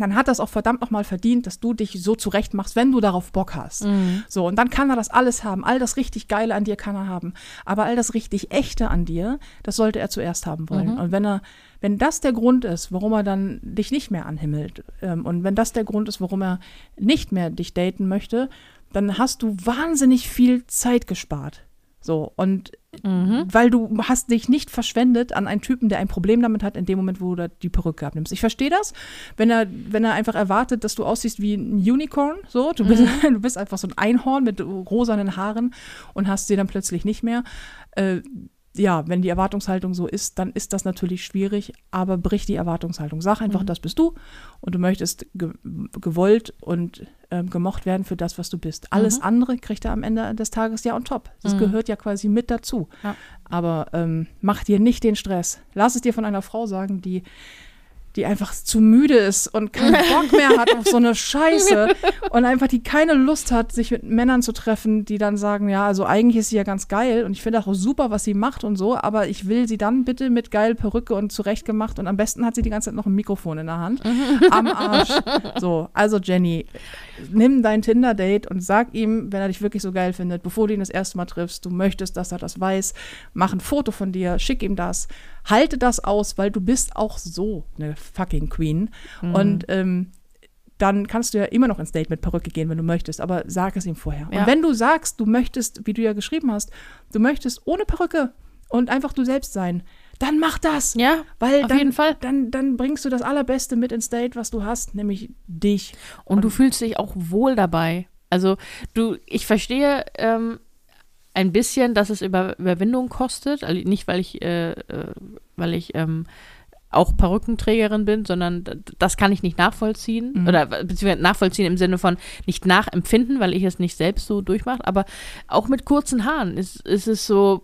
dann hat das auch verdammt nochmal verdient, dass du dich so zurecht machst, wenn du darauf Bock hast. Mhm. So, und dann kann er das alles haben. All das richtig Geile an dir kann er haben. Aber all das richtig Echte an dir, das sollte er zuerst haben wollen. Mhm. Und wenn er, wenn das der Grund ist, warum er dann dich nicht mehr anhimmelt, ähm, und wenn das der Grund ist, warum er nicht mehr dich daten möchte, dann hast du wahnsinnig viel Zeit gespart. So, und Mhm. weil du hast dich nicht verschwendet an einen Typen, der ein Problem damit hat, in dem Moment, wo du da die Perücke abnimmst. Ich verstehe das, wenn er, wenn er einfach erwartet, dass du aussiehst wie ein Unicorn, so, du bist, du bist einfach so ein Einhorn mit rosanen Haaren und hast sie dann plötzlich nicht mehr. Äh, ja, wenn die Erwartungshaltung so ist, dann ist das natürlich schwierig, aber brich die Erwartungshaltung. Sag einfach, das bist du und du möchtest ge gewollt und ähm, gemocht werden für das, was du bist. Alles andere kriegt er am Ende des Tages ja on top. Das Mhm. gehört ja quasi mit dazu. Ja. Aber ähm, mach dir nicht den Stress. Lass es dir von einer Frau sagen, die die einfach zu müde ist und keinen Bock mehr hat auf so eine Scheiße und einfach die keine Lust hat, sich mit Männern zu treffen, die dann sagen, ja, also eigentlich ist sie ja ganz geil und ich finde auch super, was sie macht und so, aber ich will sie dann bitte mit geil Perücke und zurechtgemacht und am besten hat sie die ganze Zeit noch ein Mikrofon in der Hand. Am Arsch. So, also Jenny, nimm dein Tinder-Date und sag ihm, wenn er dich wirklich so geil findet, bevor du ihn das erste Mal triffst, du möchtest, dass er das weiß, mach ein Foto von dir, schick ihm das, halte das aus, weil du bist auch so eine fucking Queen. Mhm. Und ähm, dann kannst du ja immer noch ins Date mit Perücke gehen, wenn du möchtest, aber sag es ihm vorher. Ja. Und wenn du sagst, du möchtest, wie du ja geschrieben hast, du möchtest ohne Perücke und einfach du selbst sein, dann mach das. Ja, weil auf dann, jeden Fall. Dann, dann bringst du das Allerbeste mit ins Date, was du hast, nämlich dich. Und, und du fühlst dich auch wohl dabei. Also du, ich verstehe ähm, ein bisschen, dass es Über Überwindung kostet. Also nicht, weil ich, äh, äh, weil ich ähm, auch Perückenträgerin bin, sondern das kann ich nicht nachvollziehen mhm. oder beziehungsweise nachvollziehen im Sinne von nicht nachempfinden, weil ich es nicht selbst so durchmache, aber auch mit kurzen Haaren ist, ist es so,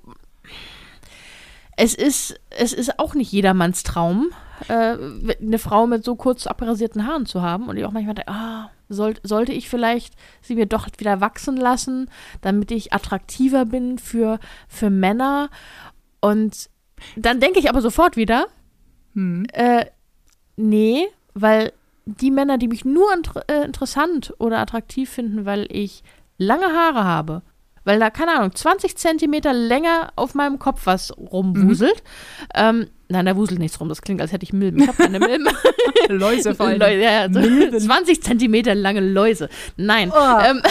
es ist, es ist auch nicht jedermanns Traum, äh, eine Frau mit so kurz abrasierten Haaren zu haben und ich auch manchmal denke, ah, soll, sollte ich vielleicht sie mir doch wieder wachsen lassen, damit ich attraktiver bin für, für Männer und dann denke ich aber sofort wieder, hm. Äh, nee, weil die Männer, die mich nur inter äh, interessant oder attraktiv finden, weil ich lange Haare habe, weil da, keine Ahnung, 20 Zentimeter länger auf meinem Kopf was rumwuselt, mhm. ähm, Nein, da wuselt nichts rum. Das klingt, als hätte ich Milben. Ich habe keine Milben. Läuse fallen. Läuse, ja, so 20 Zentimeter lange Läuse. Nein. Oh. Ähm.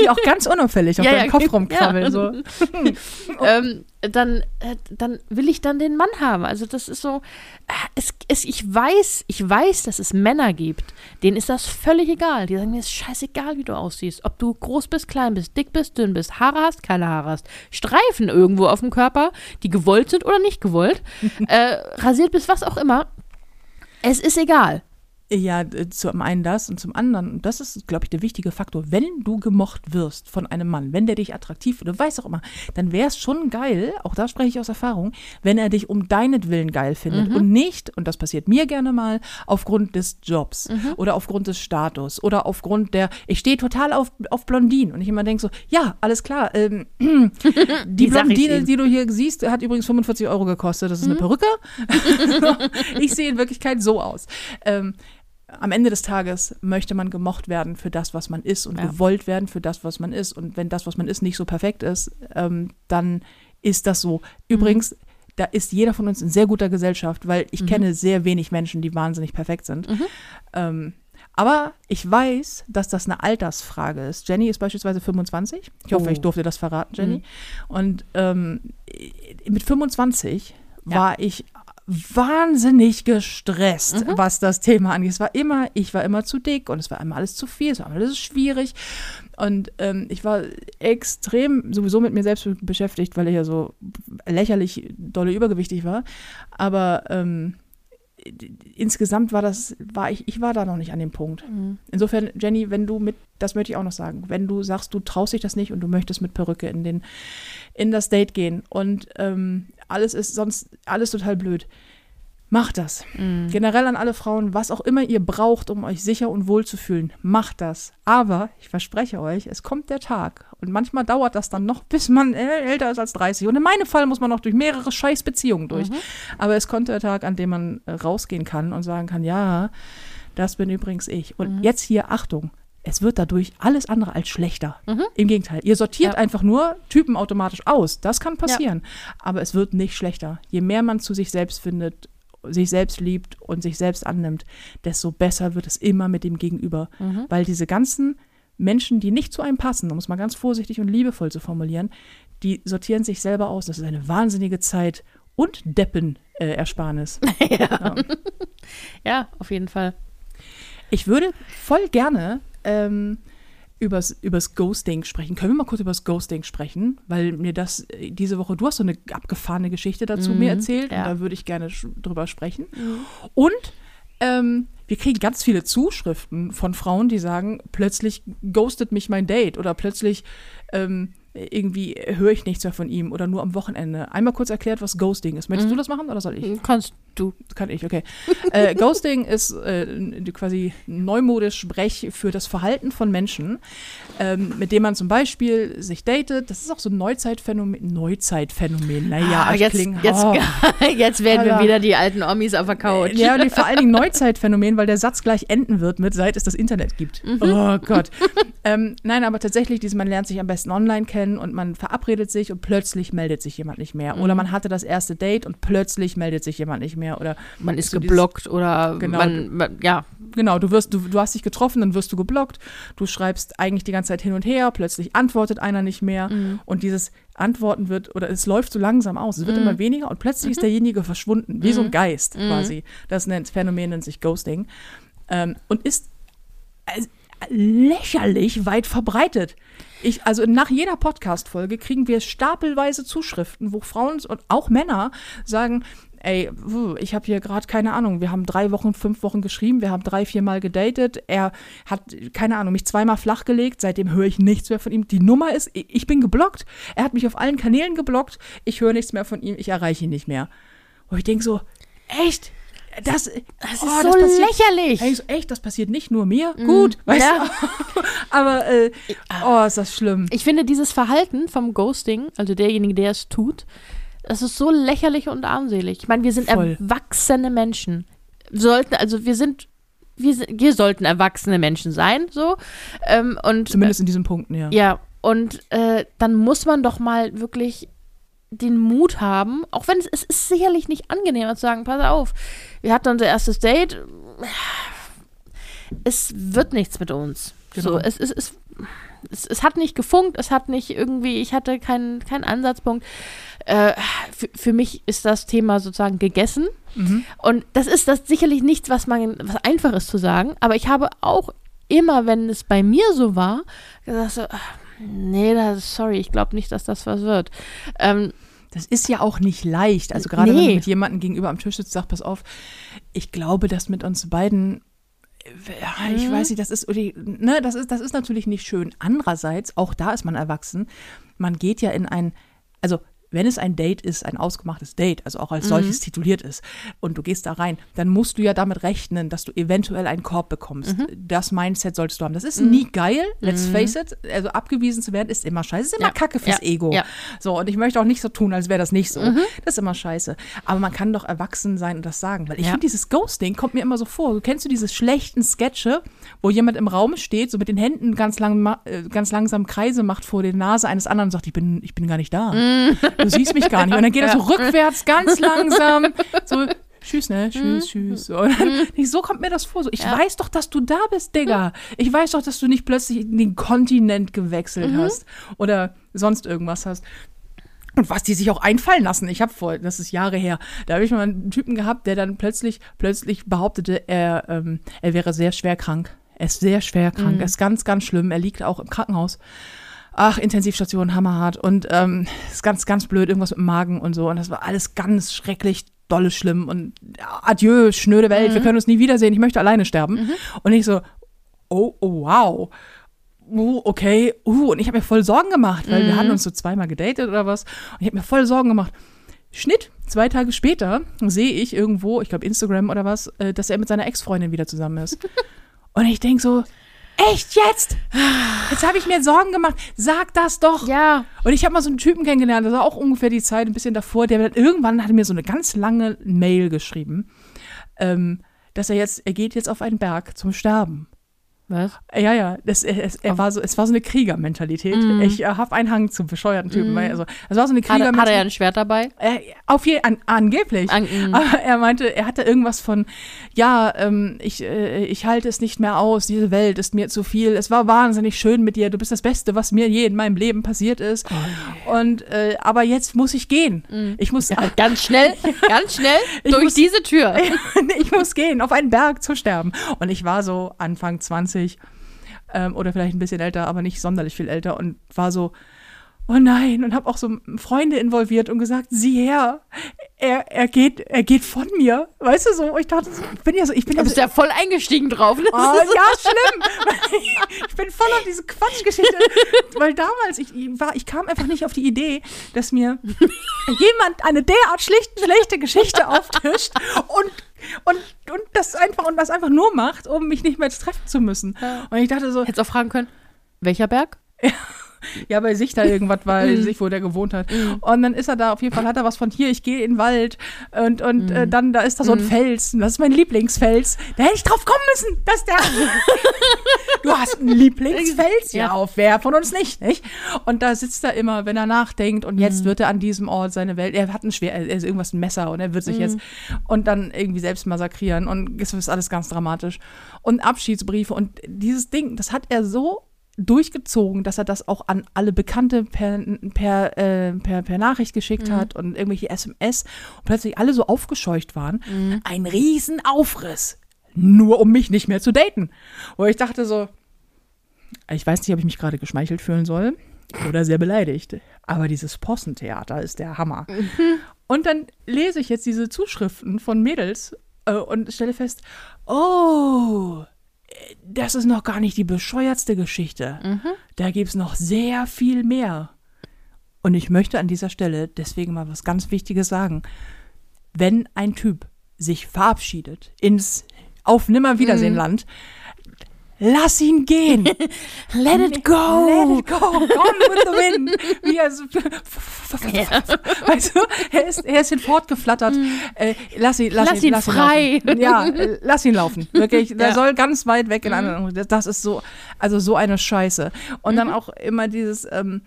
Die auch ganz unauffällig auf ja, deinem ja, Kopf rumkrabbeln. So. ähm, dann, äh, dann will ich dann den Mann haben. Also das ist so, äh, es, es, ich weiß, ich weiß, dass es Männer gibt, denen ist das völlig egal. Die sagen, mir ist scheißegal, wie du aussiehst. Ob du groß bist, klein bist, dick bist, dünn bist, Haare hast, keine Haare hast, Streifen irgendwo auf dem Körper, die gewollt sind oder nicht gewollt, äh, rasiert bist, was auch immer. Es ist egal. Ja, zum einen das und zum anderen, und das ist, glaube ich, der wichtige Faktor, wenn du gemocht wirst von einem Mann, wenn der dich attraktiv oder weiß auch immer, dann wäre es schon geil, auch da spreche ich aus Erfahrung, wenn er dich um deinetwillen geil findet mhm. und nicht, und das passiert mir gerne mal, aufgrund des Jobs mhm. oder aufgrund des Status oder aufgrund der, ich stehe total auf, auf Blondinen und ich immer denke so, ja, alles klar, ähm, die Blondine, die du hier siehst, hat übrigens 45 Euro gekostet, das ist mhm. eine Perücke. ich sehe in Wirklichkeit so aus. Ähm, am Ende des Tages möchte man gemocht werden für das, was man ist und ja. gewollt werden für das, was man ist. Und wenn das, was man ist, nicht so perfekt ist, ähm, dann ist das so. Übrigens, mhm. da ist jeder von uns in sehr guter Gesellschaft, weil ich mhm. kenne sehr wenig Menschen, die wahnsinnig perfekt sind. Mhm. Ähm, aber ich weiß, dass das eine Altersfrage ist. Jenny ist beispielsweise 25. Ich hoffe, oh. ich durfte das verraten, Jenny. Mhm. Und ähm, mit 25 ja. war ich wahnsinnig gestresst, mhm. was das Thema angeht. Es war immer, ich war immer zu dick und es war immer alles zu viel, es war immer alles schwierig. Und ähm, ich war extrem sowieso mit mir selbst beschäftigt, weil ich ja so lächerlich dolle übergewichtig war. Aber ähm, insgesamt war das, war ich, ich war da noch nicht an dem Punkt. Mhm. Insofern, Jenny, wenn du mit, das möchte ich auch noch sagen, wenn du sagst, du traust dich das nicht und du möchtest mit Perücke in den, in das Date gehen und ähm, alles ist sonst alles total blöd. Macht das. Mhm. Generell an alle Frauen, was auch immer ihr braucht, um euch sicher und wohl zu fühlen, macht das. Aber ich verspreche euch, es kommt der Tag. Und manchmal dauert das dann noch, bis man älter ist als 30. Und in meinem Fall muss man noch durch mehrere Scheißbeziehungen durch. Mhm. Aber es kommt der Tag, an dem man äh, rausgehen kann und sagen kann, ja, das bin übrigens ich. Und mhm. jetzt hier, Achtung, es wird dadurch alles andere als schlechter. Mhm. Im Gegenteil, ihr sortiert ja. einfach nur Typen automatisch aus. Das kann passieren. Ja. Aber es wird nicht schlechter. Je mehr man zu sich selbst findet, sich selbst liebt und sich selbst annimmt, desto besser wird es immer mit dem Gegenüber. Mhm. Weil diese ganzen Menschen, die nicht zu einem passen, um es mal ganz vorsichtig und liebevoll zu formulieren, die sortieren sich selber aus. Das ist eine wahnsinnige Zeit und Deppenersparnis. Äh, ja. ja. ja, auf jeden Fall. Ich würde voll gerne ähm, übers, übers Ghosting sprechen. Können wir mal kurz übers Ghosting sprechen? Weil mir das äh, diese Woche, du hast so eine abgefahrene Geschichte dazu mhm, mir erzählt ja. und da würde ich gerne drüber sprechen. Mhm. Und ähm, wir kriegen ganz viele Zuschriften von Frauen, die sagen, plötzlich ghostet mich mein Date oder plötzlich ähm, irgendwie höre ich nichts mehr von ihm oder nur am Wochenende. Einmal kurz erklärt, was Ghosting ist. Möchtest Mhm. du das machen oder soll ich? Kannst du. Kann ich, okay. äh, Ghosting ist äh, quasi neumodisch Sprech für das Verhalten von Menschen, ähm, mit dem man zum Beispiel sich datet. Das ist auch so ein Neuzeitphänomen. Neuzeitphänomen, naja, Ah, ich jetzt, kling- jetzt, oh. jetzt werden wir wieder die alten Omis auf der Couch. Ja, nee, vor allen Dingen Neuzeitphänomen, weil der Satz gleich enden wird mit, seit es das Internet gibt. Mhm. Oh Gott. ähm, nein, aber tatsächlich, dieses, man lernt sich am besten online kennen und man verabredet sich und plötzlich meldet sich jemand nicht mehr. Mhm. Oder man hatte das erste Date und plötzlich meldet sich jemand nicht mehr. Oder Man ist so dieses- geblockt oder Genau. man, man, ja. Genau, du wirst, du, du hast dich getroffen, dann wirst du geblockt, du schreibst eigentlich die ganze Zeit hin und her, plötzlich antwortet einer nicht mehr Mhm. und dieses Antworten wird, oder es läuft so langsam aus, es wird Mhm. immer weniger und plötzlich ist derjenige verschwunden, wie so ein Geist quasi. Das nennt, Phänomen nennt sich Ghosting ähm, und ist äh, lächerlich weit verbreitet. Ich, also nach jeder Podcast-Folge kriegen wir stapelweise Zuschriften, wo Frauen und auch Männer sagen, ey, ich habe hier gerade keine Ahnung, wir haben drei Wochen, fünf Wochen geschrieben, wir haben drei, vier Mal gedatet, er hat, keine Ahnung, mich zweimal flachgelegt, seitdem höre ich nichts mehr von ihm. Die Nummer ist, ich ich bin geblockt, er hat mich auf allen Kanälen geblockt, ich höre nichts mehr von ihm, ich erreiche ihn nicht mehr. Und ich denke so, echt? Das, Das ist oh, so passiert- lächerlich. Ey, echt, das passiert nicht nur mir. Gut, weißt ja. du? Aber, äh, oh, ist das schlimm. Ich finde dieses Verhalten vom Ghosting, also derjenige, der es tut, das ist so lächerlich und armselig. Ich meine, wir sind Voll. erwachsene Menschen. Wir sollten, also wir sind, wir, wir sollten erwachsene Menschen sein, so. Ähm, und Zumindest in diesen Punkten, ja. Ja, und äh, dann muss man doch mal wirklich den Mut haben, auch wenn es, es ist sicherlich nicht angenehmer zu sagen, pass auf, wir hatten unser erstes Date, es wird nichts mit uns. Genau. So, es, es, es, es, es hat nicht gefunkt, es hat nicht irgendwie, ich hatte keinen keinen Ansatzpunkt. Äh, für, für mich ist das Thema sozusagen gegessen. Mhm. Und das ist das sicherlich nichts, was man was einfach ist zu sagen, aber ich habe auch immer, wenn es bei mir so war, gesagt so, ach, nee, das, sorry, ich glaube nicht, dass das was wird. Ähm, Das ist ja auch nicht leicht. Also gerade wenn Nee. du mit jemandem gegenüber am Tisch sitzt, sag, pass auf, ich glaube, dass mit uns beiden, ja, ich Mhm. weiß nicht, das ist, ne, das ist, das ist natürlich nicht schön. Andererseits, auch da ist man erwachsen, man geht ja in ein, also wenn es ein Date ist, ein ausgemachtes Date, also auch Mhm. als solches tituliert ist, und du gehst da rein, dann musst du ja damit rechnen, dass du eventuell einen Korb bekommst. Mhm. Das Mindset solltest du haben. Das ist nie geil, let's face it. Also abgewiesen zu werden ist immer scheiße, ist immer Ja. Kacke fürs Ja. Ego. Ja. Mhm. So, und ich möchte auch nicht so tun, als wäre das nicht so. Das ist immer scheiße. Aber man kann doch erwachsen sein und das sagen. Weil ich finde, dieses Ghosting kommt mir immer so vor. Du kennst du diese schlechten Sketche, wo jemand im Raum steht, so mit den Händen ganz, lang, äh, ganz langsam Kreise macht vor der Nase eines anderen und sagt, ich bin, ich bin gar nicht da. Du siehst mich gar nicht. Und dann geht er so rückwärts, ganz langsam. So, tschüss, ne? Tschüss, tschüss. So, ich, so kommt mir das vor. So, ich Ja. weiß doch, dass du da bist, Digga. Ich weiß doch, dass du nicht plötzlich in den Kontinent gewechselt hast oder sonst irgendwas hast. Und was die sich auch einfallen lassen. Ich habe vor, das ist Jahre her, da habe ich mal einen Typen gehabt, der dann plötzlich, plötzlich behauptete, er, ähm, er wäre sehr schwer krank. Er ist sehr schwer krank. Er ist ganz, ganz schlimm. Er liegt auch im Krankenhaus. Ach, Intensivstation, hammerhart. Und ähm, ist ganz, ganz blöd, irgendwas mit dem Magen und so. Und das war alles ganz schrecklich, dolle schlimm. Und ja, adieu, schnöde Welt, wir können uns nie wiedersehen, ich möchte alleine sterben. Und ich so, oh, oh wow. Uh, okay, uh, und ich habe mir voll Sorgen gemacht, weil wir hatten uns so zweimal gedatet oder was. Und ich habe mir voll Sorgen gemacht. Schnitt, zwei Tage später sehe ich irgendwo, ich glaube Instagram oder was, äh, dass er mit seiner Ex-Freundin wieder zusammen ist. und ich denke so, echt jetzt? Jetzt habe ich mir Sorgen gemacht. Sag das doch. ja, Und ich habe mal so einen Typen kennengelernt, das war auch ungefähr die Zeit, ein bisschen davor, der dann irgendwann hat mir so eine ganz lange Mail geschrieben, ähm, dass er jetzt, er geht jetzt auf einen Berg zum Sterben. Was? Ja, ja, das, es, er war so, es war so eine Kriegermentalität. Ich äh, habe einen Hang zu bescheuerten Typen. Weil, also, es war so eine Hat, er- hat er ja Kriegermentalität. ein Schwert dabei? Äh, auf je, an, angeblich. An- mm. Aber er meinte, er hatte irgendwas von, ja, ähm, ich, äh, ich halte es nicht mehr aus, diese Welt ist mir zu viel. Es war wahnsinnig schön mit dir, du bist das Beste, was mir je in meinem Leben passiert ist. Und äh, aber jetzt muss ich gehen. Ich muss, Ganz schnell, ganz schnell durch muss- diese Tür. ich muss gehen, auf einen Berg zu sterben. Und ich war so Anfang 20 ähm, oder vielleicht ein bisschen älter, aber nicht sonderlich viel älter und war so, oh nein, und habe auch so Freunde involviert und gesagt, sieh her, er, er geht, er geht von mir. Weißt du so, ich dachte, ich bin ja so, ich bin Du ja bist so, ja voll eingestiegen drauf. Ne? Oh, ja, schlimm. ich bin voll auf diese Quatschgeschichte. Weil damals, ich, ich war, ich kam einfach nicht auf die Idee, dass mir jemand eine derart schlicht, schlechte Geschichte auftischt und, und, und das einfach und das einfach nur macht, um mich nicht mehr treffen zu müssen. Und ich dachte so, Hättest auch fragen können, welcher Berg? ja, bei sich da irgendwas war, Mhm. sich, wo der gewohnt hat. Und dann ist er da, auf jeden Fall hat er was von hier, ich gehe in den Wald und, und Mhm. äh, dann, da ist da so ein Fels, und das ist mein Lieblingsfels. Da hätte ich drauf kommen müssen, dass der, du hast einen Lieblingsfels, ja, Ja. auf wer von uns nicht, nicht? Und da sitzt er immer, wenn er nachdenkt und Mhm. jetzt wird er an diesem Ort seine Welt, er hat ein schwer, er ist irgendwas ein Messer und er wird Mhm. sich jetzt und dann irgendwie selbst massakrieren und es ist alles ganz dramatisch. Und Abschiedsbriefe und dieses Ding, das hat er so durchgezogen, dass er das auch an alle Bekannte per, per, äh, per, per Nachricht geschickt hat und irgendwelche SMS und plötzlich alle so aufgescheucht waren. Ein Riesenaufriss. Nur um mich nicht mehr zu daten. Wo ich dachte so, ich weiß nicht, ob ich mich gerade geschmeichelt fühlen soll oder sehr beleidigt. Aber dieses Possentheater ist der Hammer. Und dann lese ich jetzt diese Zuschriften von Mädels äh, und stelle fest, oh, das ist noch gar nicht die bescheuertste Geschichte. Da gibt es noch sehr viel mehr. Und ich möchte an dieser Stelle deswegen mal was ganz Wichtiges sagen. Wenn ein Typ sich verabschiedet ins Auf Nimmerwiedersehen-Land, lass ihn gehen. Let it go. Let it go. Gone with the wind. Wie er so, weißt du, er ist, er ist hinfortgeflattert. Äh, lass ihn, lass, Lass ihn, ihn lass frei. Ihn laufen. ja, äh, lass ihn laufen. Wirklich, der Ja. soll ganz weit weg in eine das, das ist so, also so eine Scheiße. Und dann auch immer dieses, ähm,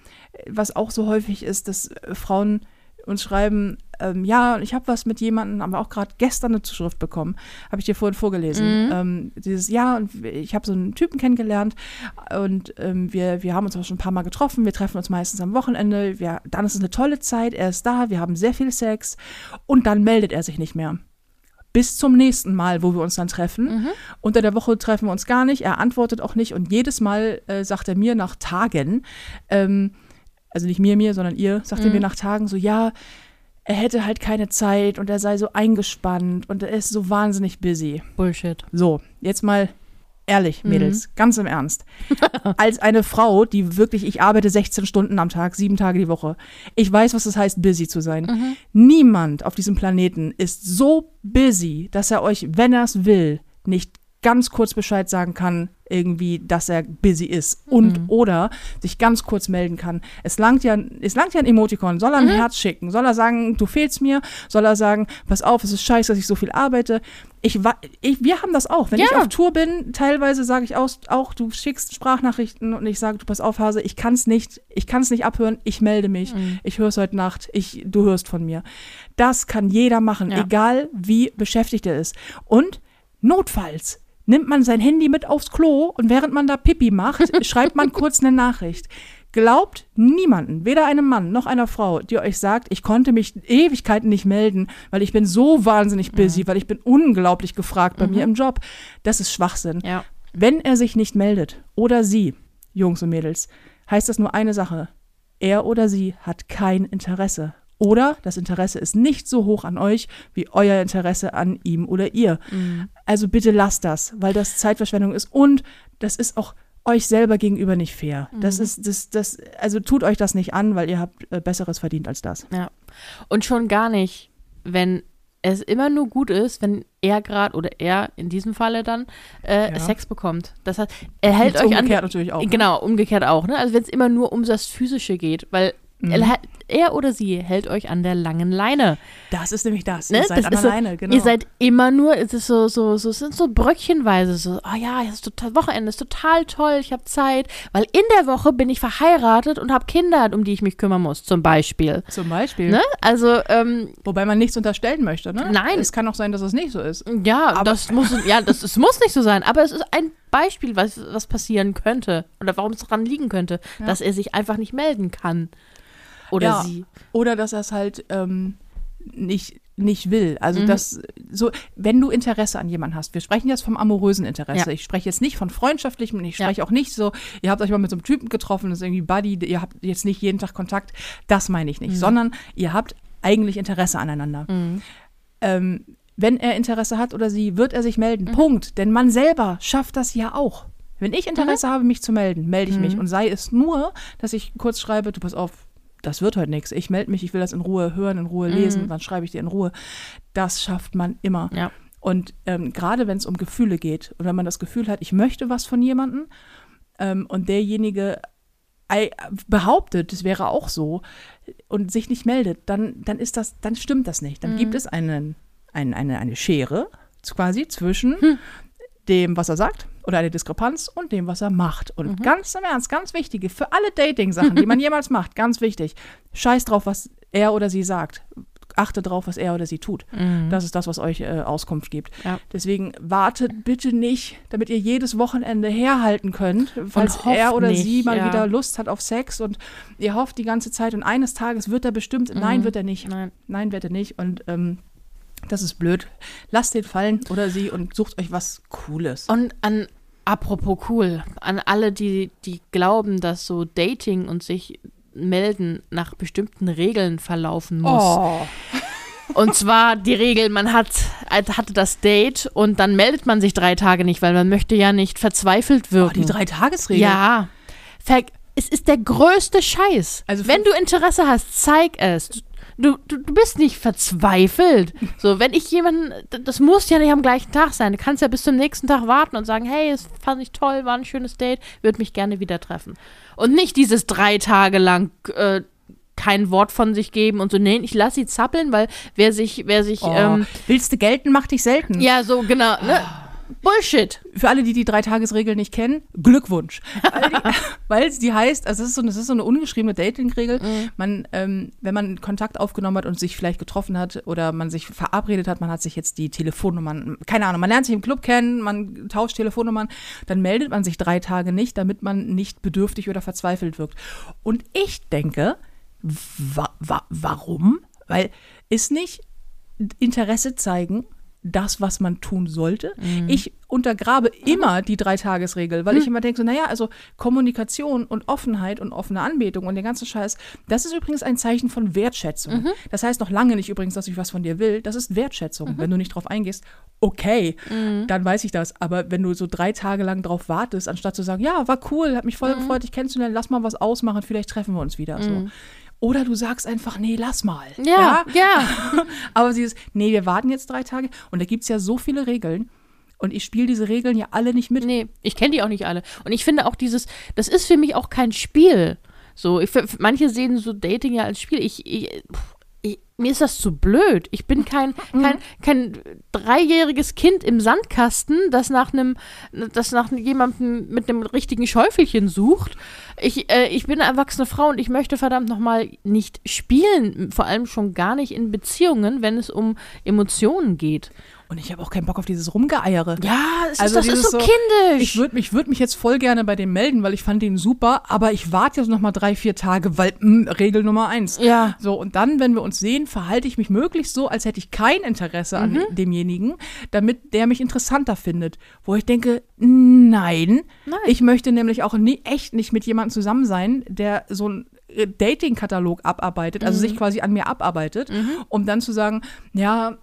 was auch so häufig ist, dass Frauen uns schreiben, ähm, ja, ich habe was mit jemandem, haben wir auch gerade gestern eine Zuschrift bekommen, habe ich dir vorhin vorgelesen. Ähm, dieses, ja, und ich habe so einen Typen kennengelernt und ähm, wir, wir haben uns auch schon ein paar Mal getroffen, wir treffen uns meistens am Wochenende, wir, dann ist es eine tolle Zeit, er ist da, wir haben sehr viel Sex. Und dann meldet er sich nicht mehr. Bis zum nächsten Mal, wo wir uns dann treffen. Unter der Woche treffen wir uns gar nicht, er antwortet auch nicht. Und jedes Mal äh, sagt er mir nach Tagen, ähm, also nicht mir, mir, sondern ihr, sagt er mir nach Tagen so, ja, er hätte halt keine Zeit und er sei so eingespannt und er ist so wahnsinnig busy. Bullshit. So, jetzt mal ehrlich, Mädels, ganz im Ernst. Als eine Frau, die wirklich, ich arbeite 16 Stunden am Tag, sieben Tage die Woche. Ich weiß, was es heißt, busy zu sein. Niemand auf diesem Planeten ist so busy, dass er euch, wenn er es will, nicht ganz kurz Bescheid sagen kann, irgendwie, dass er busy ist und oder sich ganz kurz melden kann. Es langt ja, es langt ja ein Emoticon. Soll er ein Herz schicken? Soll er sagen, du fehlst mir? Soll er sagen, pass auf, es ist scheiße, dass ich so viel arbeite? Ich, ich wir haben das auch. Wenn ich Ja. auf Tour bin, teilweise sage ich auch, auch, du schickst Sprachnachrichten und ich sage, du pass auf, Hase, ich kann es nicht, ich kann es nicht abhören, ich melde mich, ich höre es heute Nacht, ich, du hörst von mir. Das kann jeder machen, Ja. egal wie beschäftigt er ist. Und notfalls nimmt man sein Handy mit aufs Klo und während man da Pipi macht, schreibt man kurz eine Nachricht. Glaubt niemanden, weder einem Mann noch einer Frau, die euch sagt, ich konnte mich Ewigkeiten nicht melden, weil ich bin so wahnsinnig busy, weil ich bin unglaublich gefragt bei mir im Job. Das ist Schwachsinn. Ja. Wenn er sich nicht meldet oder sie, Jungs und Mädels, heißt das nur eine Sache. Er oder sie hat kein Interesse. Oder das Interesse ist nicht so hoch an euch wie euer Interesse an ihm oder ihr. Also bitte lasst das, weil das Zeitverschwendung ist und das ist auch euch selber gegenüber nicht fair. Das ist das das also tut euch das nicht an, weil ihr habt äh, besseres verdient als das. Ja. Und schon gar nicht, wenn es immer nur gut ist, wenn er gerade oder er in diesem Falle dann äh, Ja. Sex bekommt. Das heißt, er hält Gibt's euch an. umgekehrt natürlich auch. ne? Genau, umgekehrt auch, ne? Also wenn es immer nur um das Physische geht, weil Mhm. er, er oder sie hält euch an der langen Leine. Das ist nämlich das. Ne? Ihr seid das an ist so, alleine, genau. Ihr seid immer nur, es ist so, so, so, es sind so Bröckchenweise, so, ah ja, es ist total, Wochenende ist total toll, ich habe Zeit, weil in der Woche bin ich verheiratet und habe Kinder, um die ich mich kümmern muss, zum Beispiel. zum Beispiel. Ne? Also, ähm, Wobei man nichts unterstellen möchte, ne? Nein. Es kann auch sein, dass es nicht so ist. ja, das muss, ja, das, es muss nicht so sein, aber es ist ein Beispiel, was, was passieren könnte oder warum es daran liegen könnte, Ja. dass er sich einfach nicht melden kann. Oder Ja. sie. Oder dass er es halt ähm, nicht nicht will. Also Mhm. das so, wenn du Interesse an jemanden hast, wir sprechen jetzt vom amorösen Interesse. Ja. Ich spreche jetzt nicht von freundschaftlichem, ich Ja. spreche auch nicht so, ihr habt euch mal mit so einem Typen getroffen, das ist irgendwie Buddy, ihr habt jetzt nicht jeden Tag Kontakt. Das meine ich nicht, Mhm. sondern ihr habt eigentlich Interesse aneinander. Ähm, wenn er Interesse hat oder sie, wird er sich melden. Mhm. Punkt. Denn man selber schafft das ja auch. Wenn ich Mhm. Interesse habe, mich zu melden, melde ich mich. Und sei es nur, dass ich kurz schreibe, du pass auf, das wird heute nichts. Ich melde mich, ich will das in Ruhe hören, in Ruhe lesen, dann schreibe ich dir in Ruhe. Das schafft man immer. Mhm. Ja. Und ähm, gerade wenn es um Gefühle geht und wenn man das Gefühl hat, ich möchte was von jemandem ähm, und derjenige behauptet, es wäre auch so und sich nicht meldet, dann, dann ist das, dann stimmt das nicht. Dann gibt es einen, ein, eine, eine Schere quasi zwischen dem, was er sagt, oder eine Diskrepanz und dem, was er macht. Und ganz im Ernst, ganz wichtig, für alle Dating-Sachen, die man jemals macht, ganz wichtig, scheiß drauf, was er oder sie sagt. Achte drauf, was er oder sie tut. Das ist das, was euch äh, Auskunft gibt. Ja. Deswegen wartet bitte nicht, damit ihr jedes Wochenende herhalten könnt, falls er oder nicht, sie mal ja. wieder Lust hat auf Sex und ihr hofft die ganze Zeit und eines Tages wird er bestimmt, nein, wird er nicht. Nein. Nein, wird er nicht. Und ähm, das ist blöd. Lasst den fallen oder sie und sucht euch was Cooles. Und an, apropos cool, an alle, die, die glauben, dass so Dating und sich melden nach bestimmten Regeln verlaufen muss. Oh. Und zwar die Regel, man hat, hatte das Date und dann meldet man sich drei Tage nicht, weil man möchte ja nicht verzweifelt Oh, wirken. die Drei-Tages-Regel. Ja. Ver es ist der größte Scheiß. Also wenn du Interesse hast, zeig es. Du, du, du bist nicht verzweifelt. So, wenn ich jemanden, das muss ja nicht am gleichen Tag sein. Du kannst ja bis zum nächsten Tag warten und sagen, hey, es fand ich toll, war ein schönes Date, würde mich gerne wieder treffen. Und nicht dieses drei Tage lang äh, kein Wort von sich geben und so, nee, ich lass sie zappeln, weil wer sich, wer sich, Oh, ähm, willst du gelten, mach dich selten. ja, so, genau, ne? Bullshit. Für alle, die die Drei-Tages-Regel nicht kennen, Glückwunsch. Weil, die, heißt, also es ist so, das ist so eine ungeschriebene Dating-Regel. Man, ähm, wenn man Kontakt aufgenommen hat und sich vielleicht getroffen hat oder man sich verabredet hat, man hat sich jetzt die Telefonnummern, keine Ahnung, man lernt sich im Club kennen, man tauscht Telefonnummern, dann meldet man sich drei Tage nicht, damit man nicht bedürftig oder verzweifelt wirkt. Und ich denke, wa wa warum? Weil ist nicht Interesse zeigen das, was man tun sollte. Ich untergrabe immer die Drei-Tages-Regel, weil ich immer denke, so, naja, also Kommunikation und Offenheit und offene Anbetung und der ganze Scheiß, das ist übrigens ein Zeichen von Wertschätzung. Das heißt noch lange nicht übrigens, dass ich was von dir will. Das ist Wertschätzung. Wenn du nicht drauf eingehst, okay, dann weiß ich das. Aber wenn du so drei Tage lang drauf wartest, anstatt zu sagen, ja, war cool, hat mich voll gefreut, dich kennenzulernen, lass mal was ausmachen, vielleicht treffen wir uns wieder. So. Oder du sagst einfach, nee, lass mal. Ja, ja. Aber dieses, nee, wir warten jetzt drei Tage. Und da gibt es ja so viele Regeln. Und ich spiele diese Regeln ja alle nicht mit. Nee, ich kenne die auch nicht alle. Und ich finde auch dieses, das ist für mich auch kein Spiel. So, ich, manche sehen so Dating ja als Spiel. Ich, ich, pff, ich, mir ist das zu blöd. Ich bin kein, kein, kein dreijähriges Kind im Sandkasten, das nach einem, das nach jemandem mit einem richtigen Schäufelchen sucht. Ich, äh, ich bin eine erwachsene Frau und ich möchte verdammt nochmal nicht spielen, vor allem schon gar nicht in Beziehungen, wenn es um Emotionen geht. Und ich habe auch keinen Bock auf dieses Rumgeeiere. Ja, es Also ist, das ist so kindisch. Ich würde mich, würd mich jetzt voll gerne bei dem melden, weil ich fand den super, aber ich warte jetzt noch mal drei, vier Tage, weil mh, Regel Nummer eins. Ja. So, und dann, wenn wir uns sehen, verhalte ich mich möglichst so, als hätte ich kein Interesse an Mhm. demjenigen, damit der mich interessanter findet. Wo ich denke, nein, Nein. ich möchte nämlich auch nie, echt nicht mit jemandem zusammen sein, der so ein äh, Dating-Katalog abarbeitet, also Mhm. sich quasi an mir abarbeitet, um dann zu sagen, ja,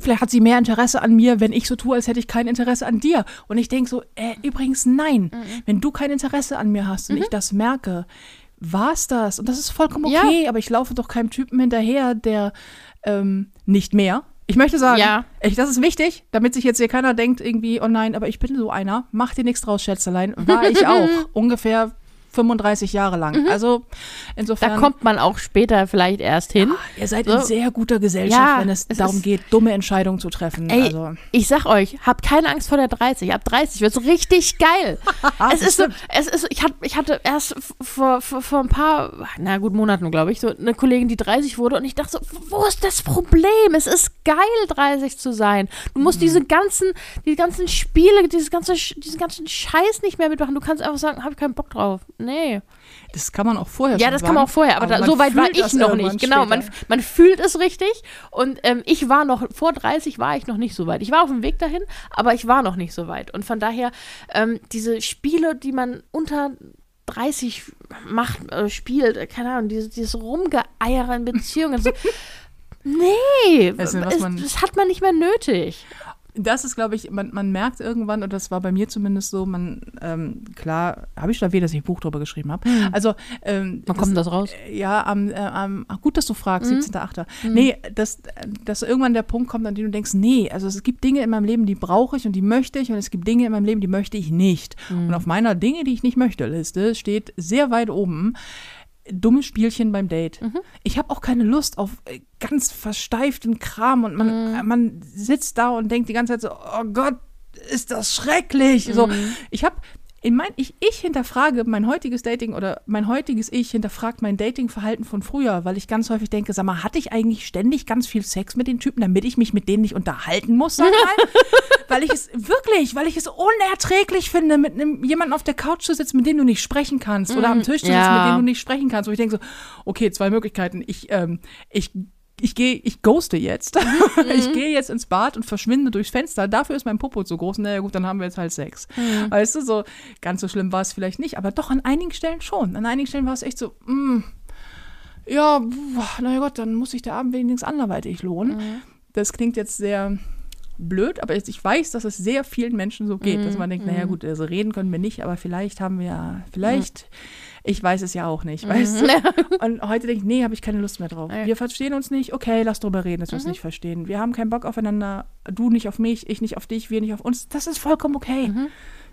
vielleicht hat sie mehr Interesse an mir, wenn ich so tue, als hätte ich kein Interesse an dir. Und ich denke so, äh, übrigens nein, wenn du kein Interesse an mir hast und ich das merke, war's das. Und das ist vollkommen Ja. okay, aber ich laufe doch keinem Typen hinterher, der ähm, nicht mehr. Ich möchte sagen, Ja. ich, das ist wichtig, damit sich jetzt hier keiner denkt, irgendwie, oh nein, aber ich bin so einer, mach dir nichts draus, Schätzelein. War ich auch. Ungefähr 35 Jahre lang. Also insofern. Da kommt man auch später vielleicht erst hin. Ihr seid So. in sehr guter Gesellschaft, Ja, wenn es, es darum geht, dumme Entscheidungen zu treffen. Ey, also. ich sag euch, habt keine Angst vor der 30. Ab 30 wird's richtig geil. es ist so, es ist, ich hatte, ich hatte erst vor, vor, vor ein paar, na gut, Monaten, glaube ich, so eine Kollegin, die 30 wurde und ich dachte so, wo ist das Problem? Es ist geil, 30 zu sein. Du Mhm. musst diese ganzen, die ganzen Spiele, dieses ganze, diesen ganzen Scheiß nicht mehr mitmachen. Du kannst einfach sagen, hab ich keinen Bock drauf. Nee. Das kann man auch vorher Ja, das sagen, kann man auch vorher, aber, da, man so weit war ich das noch nicht. Genau, man, später. man fühlt es richtig. Und ähm, ich war noch, vor 30 war ich noch nicht so weit. Ich war auf dem Weg dahin, aber ich war noch nicht so weit. Und von daher, ähm, diese Spiele, die man unter 30 macht, äh, spielt, äh, keine Ahnung, dieses, dieses Rumgeeiere in Beziehungen, so, nee, man- das hat man nicht mehr nötig. Das ist, glaube ich, man, man merkt irgendwann, und das war bei mir zumindest so, man, ähm, klar, habe ich schon erwähnt, dass ich ein Buch drüber geschrieben habe. Also, ähm, Wann kommt das raus? Ja, am, äh, am ach, gut, dass du fragst, Mhm. 17.8. Nee, dass, dass irgendwann der Punkt kommt, an dem du denkst, nee, also es gibt Dinge in meinem Leben, die brauche ich und die möchte ich und es gibt Dinge in meinem Leben, die möchte ich nicht. Mhm. Und auf meiner Dinge, die ich nicht möchte, Liste steht sehr weit oben dummes Spielchen beim Date. Mhm. Ich habe auch keine Lust auf äh, ganz versteiften Kram und man, Mhm. äh, man sitzt da und denkt die ganze Zeit so, oh Gott, ist das schrecklich. So, Mhm. ich habe in mein, ich, ich hinterfrage mein heutiges Dating oder mein heutiges Ich hinterfragt mein Datingverhalten von früher, weil ich ganz häufig denke, sag mal, hatte ich eigentlich ständig ganz viel Sex mit den Typen, damit ich mich mit denen nicht unterhalten muss, sag mal? weil ich es wirklich, weil ich es unerträglich finde, mit einem jemandem auf der Couch zu sitzen, mit dem du nicht sprechen kannst oder am Tisch zu sitzen, ja. mit dem du nicht sprechen kannst. Wo ich denke so, okay, zwei Möglichkeiten. Ich, ähm, ich ich gehe, ich ghoste jetzt. Ich gehe jetzt ins Bad und verschwinde durchs Fenster. Dafür ist mein Popo zu groß. Naja, gut, dann haben wir jetzt halt Sex. Weißt du, so ganz so schlimm war es vielleicht nicht, aber doch an einigen Stellen schon. An einigen Stellen war es echt so, mm, ja, naja Gott, dann muss sich der Abend wenigstens anderweitig lohnen. Das klingt jetzt sehr blöd, aber ich weiß, dass es sehr vielen Menschen so geht, dass man denkt, naja gut, also reden können wir nicht, aber vielleicht haben wir ja, vielleicht, ich weiß es ja auch nicht, weißt du? Und heute denke ich, nee, habe ich keine Lust mehr drauf. Wir verstehen uns nicht, okay, lass drüber reden, dass wir uns nicht verstehen. Wir haben keinen Bock aufeinander, du nicht auf mich, ich nicht auf dich, wir nicht auf uns. Das ist vollkommen okay.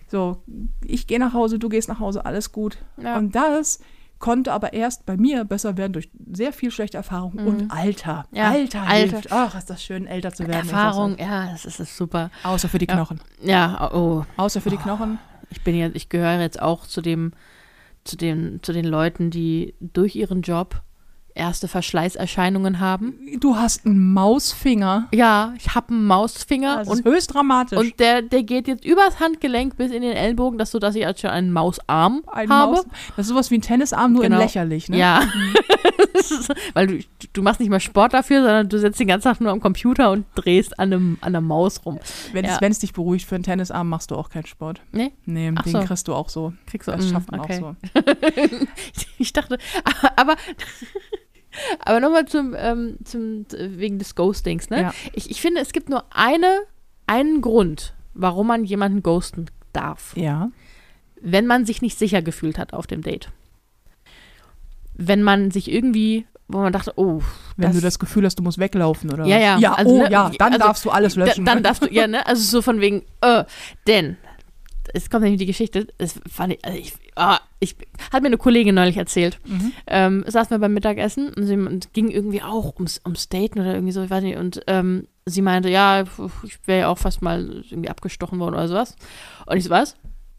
So, ich gehe nach Hause, du gehst nach Hause, alles gut. Ja. Und das konnte aber erst bei mir besser werden durch sehr viel schlechte Erfahrung und Alter. Ja, Alter, Alter. hilft. Ach, ist das schön, älter zu werden. Erfahrung, ja, das ist, ist super. Außer für die. Knochen. Ja, oh, Außer für die Knochen. ich bin jetzt, ich gehöre jetzt auch zu dem, zu den, zu den Leuten, die durch ihren Job erste Verschleißerscheinungen haben. Du hast einen Mausfinger. Ja, ich habe einen Mausfinger Das und ist höchst dramatisch. Und der, der geht jetzt übers Handgelenk bis in den Ellbogen, dass so, dass ich jetzt schon einen Mausarm Ein habe. Maus, das ist sowas wie ein Tennisarm, nur Genau. in lächerlich, ne? Ja. Ist- Weil du, du machst nicht mal Sport dafür, sondern du sitzt den ganzen Tag nur am Computer und drehst an, einem, an einer Maus rum. Wenn Ja. es dich beruhigt, für einen Tennisarm machst du auch keinen Sport. Nee? Nee, Ach den so. kriegst du auch so. Kriegst du Das mm, schafft man okay. auch so. Ich dachte, aber, aber nochmal zum, ähm, zum, wegen des Ghostings, ne? Ja. Ich, ich finde, es gibt nur eine, einen Grund, warum man jemanden ghosten darf. Ja. wenn man sich nicht sicher gefühlt hat auf dem Date. Wenn man sich irgendwie, wo man dachte, oh, Wenn du das Gefühl hast, du musst weglaufen, oder? Ja, ja, Ja, also, oh ne, ja, dann also, darfst du alles da, löschen. dann darfst du, ja, ne, also so von wegen, äh, denn, es kommt nämlich die Geschichte, das fand ich, also ich, ah, ich, hat mir eine Kollegin neulich erzählt, Mhm. ähm, saßen wir beim Mittagessen und sie und ging irgendwie auch ums, ums Daten oder irgendwie so, ich weiß nicht, und ähm, sie meinte, ja, ich wäre ja auch fast mal irgendwie abgestochen worden oder sowas. Und ich so, was?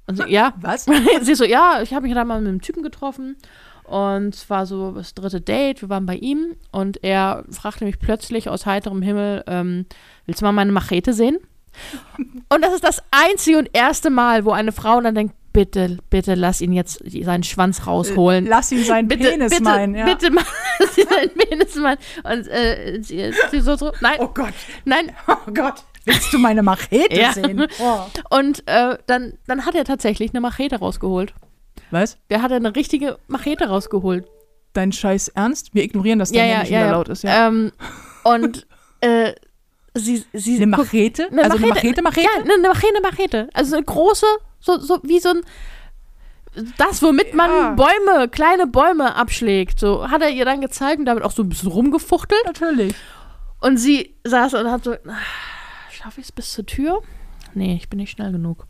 Und sie, ja, Was? sie so, ja, ich habe mich da mal mit einem Typen getroffen und es war so das dritte Date, wir waren bei ihm und er fragte mich plötzlich aus heiterem Himmel, ähm, willst du mal meine Machete sehen? Und das ist das einzige und erste Mal, wo eine Frau dann denkt, bitte, bitte lass ihn jetzt seinen Schwanz rausholen. Lass ihn seinen bitte, Penis bitte, meinen, ja. bitte mal, lass ihn seinen Penis meinen. Und äh, sie, sie so, so, nein, Oh Gott, nein, oh Gott. Willst du meine Machete Ja. sehen? Oh. und äh, dann, dann hat er tatsächlich eine Machete rausgeholt. Was? Der hat eine richtige Machete rausgeholt. Dein Scheiß Ernst? Wir ignorieren, dass dein ja, ja, Handy ja, ja. laut ist, ja. Ähm, und äh, sie, sie eine Machete? Eine also eine Machete, Machete? Ja, eine, Machete, Machete. Also eine große, so, so wie so ein das, womit man Ja. Bäume, kleine Bäume abschlägt. So hat er ihr dann gezeigt und damit auch so ein bisschen rumgefuchtelt. Natürlich. Und sie saß und hat so, schaffe ich es bis zur Tür? Nee, ich bin nicht schnell genug.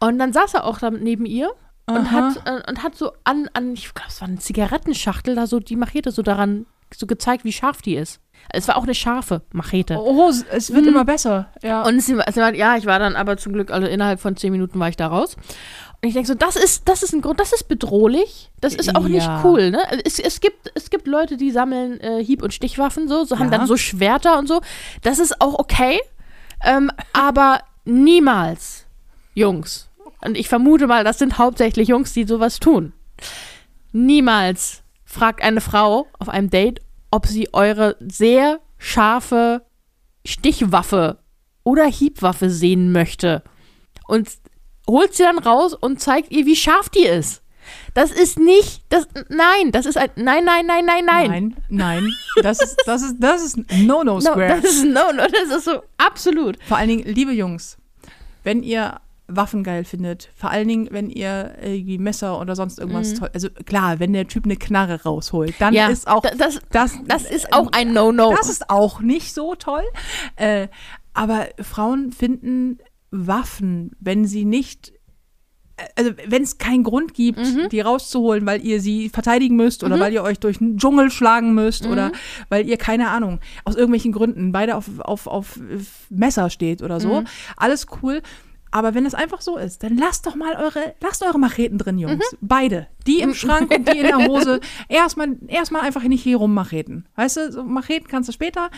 Und dann saß er auch da neben ihr und hat, äh, und hat so an, an ich glaube, es war eine Zigarettenschachtel, da so die Machete so daran so gezeigt, wie scharf die ist. Es war auch eine scharfe Machete. Oh, es wird Mhm. immer besser. Ja. Und sie, sie meinte, ja, ich war dann aber zum Glück, also innerhalb von zehn Minuten war ich da raus. Und ich denke so, das ist, das ist ein Grund, das ist bedrohlich. Das ist auch nicht Ja. cool, ne? Es, es, gibt, es gibt Leute, die sammeln äh, Hieb- und Stichwaffen, so, so haben Ja. dann so Schwerter und so. Das ist auch okay. Ähm, aber niemals Jungs. Und ich vermute mal, das sind hauptsächlich Jungs, die sowas tun. Niemals fragt eine Frau auf einem Date, ob sie eure sehr scharfe Stichwaffe oder Hiebwaffe sehen möchte. Und holt sie dann raus und zeigt ihr, wie scharf die ist. Das ist nicht, das, nein, das ist ein, nein, nein, nein, nein, nein. Nein, nein. Das ist, das ist, das ist No-No No, das ist no, no, das ist so absolut. Vor allen Dingen, liebe Jungs, wenn ihr Waffen geil findet, vor allen Dingen, wenn ihr irgendwie Messer oder sonst irgendwas toll, also klar, wenn der Typ eine Knarre rausholt, dann Ja, ist auch da- das- das, Das ist auch ein No-No. das ist auch nicht so toll. Äh, aber Frauen finden Waffen, wenn sie nicht also wenn es keinen Grund gibt, Mhm. die rauszuholen, weil ihr sie verteidigen müsst oder weil ihr euch durch den Dschungel schlagen müsst Mhm. oder weil ihr, keine Ahnung, aus irgendwelchen Gründen beide auf, auf, auf Messer steht oder so. Mhm. Alles cool. Aber wenn es einfach so ist, dann lasst doch mal eure, lasst eure Macheten drin, Jungs. Mhm. Beide. Die im Schrank und die in der Hose. Erstmal, erstmal einfach nicht hier rum Macheten. Weißt du, so Macheten kannst du später.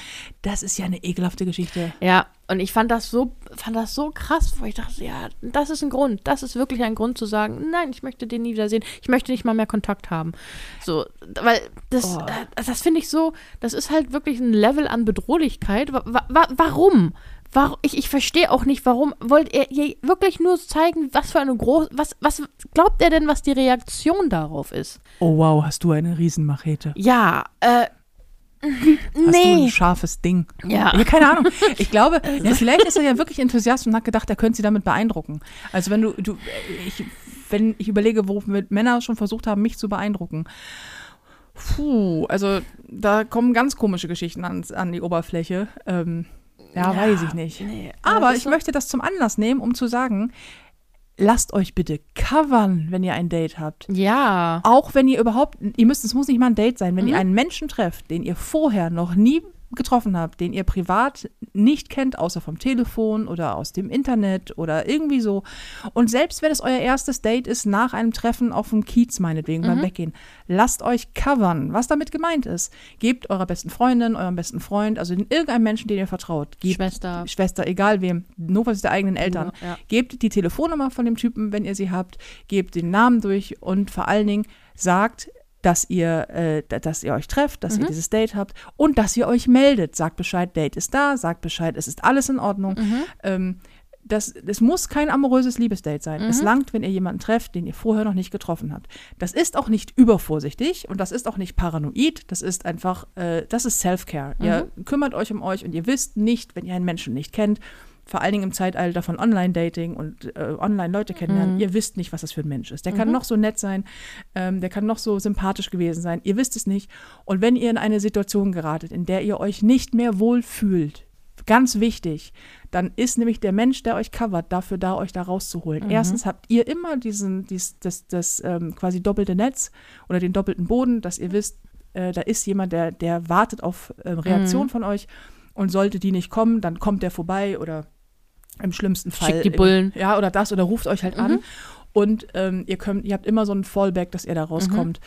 Das ist ja eine ekelhafte Geschichte. Ja, und ich fand das so, fand das so krass, wo ich dachte, ja, das ist ein Grund. Das ist wirklich ein Grund zu sagen, nein, ich möchte den nie wiedersehen. Ich möchte nicht mal mehr Kontakt haben. So, weil das, Oh. äh, das finde ich so, das ist halt wirklich ein Level an Bedrohlichkeit. Wa wa warum? Warum? Ich, ich verstehe auch nicht, warum wollt ihr, ihr wirklich nur zeigen, was für eine große, was, was glaubt er denn, was die Reaktion darauf ist? Oh wow, hast du eine Riesenmachete. Ja, äh, Hast du ein nee. scharfes Ding? Ja. Ja, keine Ahnung. Ich glaube, ja, vielleicht ist er ja wirklich Enthusiast und hat gedacht, er könnte sie damit beeindrucken. Also wenn du, du ich, wenn ich überlege, womit Männer schon versucht haben, mich zu beeindrucken. Puh, also da kommen ganz komische Geschichten an, an die Oberfläche. Ähm, ja, weiß ich nicht. nee, Aber das ist ich so- möchte das zum Anlass nehmen, um zu sagen, lasst euch bitte covern, wenn ihr ein Date habt. Ja. Auch wenn ihr überhaupt, ihr müsst, es muss nicht mal ein Date sein, wenn Mhm. ihr einen Menschen trefft, den ihr vorher noch nie getroffen habt, den ihr privat nicht kennt, außer vom Telefon oder aus dem Internet oder irgendwie so. Und selbst wenn es euer erstes Date ist, nach einem Treffen auf dem Kiez meinetwegen Mhm. beim Weggehen, lasst euch covern, was damit gemeint ist. Gebt eurer besten Freundin, eurem besten Freund, also irgendeinem Menschen, den ihr vertraut, gebt Schwester. Schwester, egal wem, notfalls der eigenen Eltern. Ja. Gebt die Telefonnummer von dem Typen, wenn ihr sie habt, gebt den Namen durch und vor allen Dingen sagt, dass ihr, äh, da- dass ihr euch trefft, dass ihr dieses Date habt und dass ihr euch meldet. Sagt Bescheid, Date ist da, sagt Bescheid, es ist alles in Ordnung. Ähm, das, es muss kein amoröses Liebesdate sein. Es langt, wenn ihr jemanden trefft, den ihr vorher noch nicht getroffen habt. Das ist auch nicht übervorsichtig und das ist auch nicht paranoid. Das ist einfach, äh, das ist Self-Care. Ihr kümmert euch um euch und ihr wisst nicht, wenn ihr einen Menschen nicht kennt, vor allen Dingen im Zeitalter von Online-Dating und äh, Online-Leute kennenlernen, ihr wisst nicht, was das für ein Mensch ist. Der kann noch so nett sein, ähm, der kann noch so sympathisch gewesen sein, ihr wisst es nicht. Und wenn ihr in eine Situation geratet, in der ihr euch nicht mehr wohlfühlt, ganz wichtig, dann ist nämlich der Mensch, der euch covert, dafür da, euch da rauszuholen. Erstens habt ihr immer diesen, dies, das, das ähm, quasi doppelte Netz oder den doppelten Boden, dass ihr wisst, äh, da ist jemand, der, der wartet auf ähm, Reaktion von euch und sollte die nicht kommen, dann kommt der vorbei oder im schlimmsten Fall. Schickt die Bullen. Ja, oder das oder ruft euch halt an. Und ähm, ihr könnt, ihr habt immer so ein Fallback, dass ihr da rauskommt.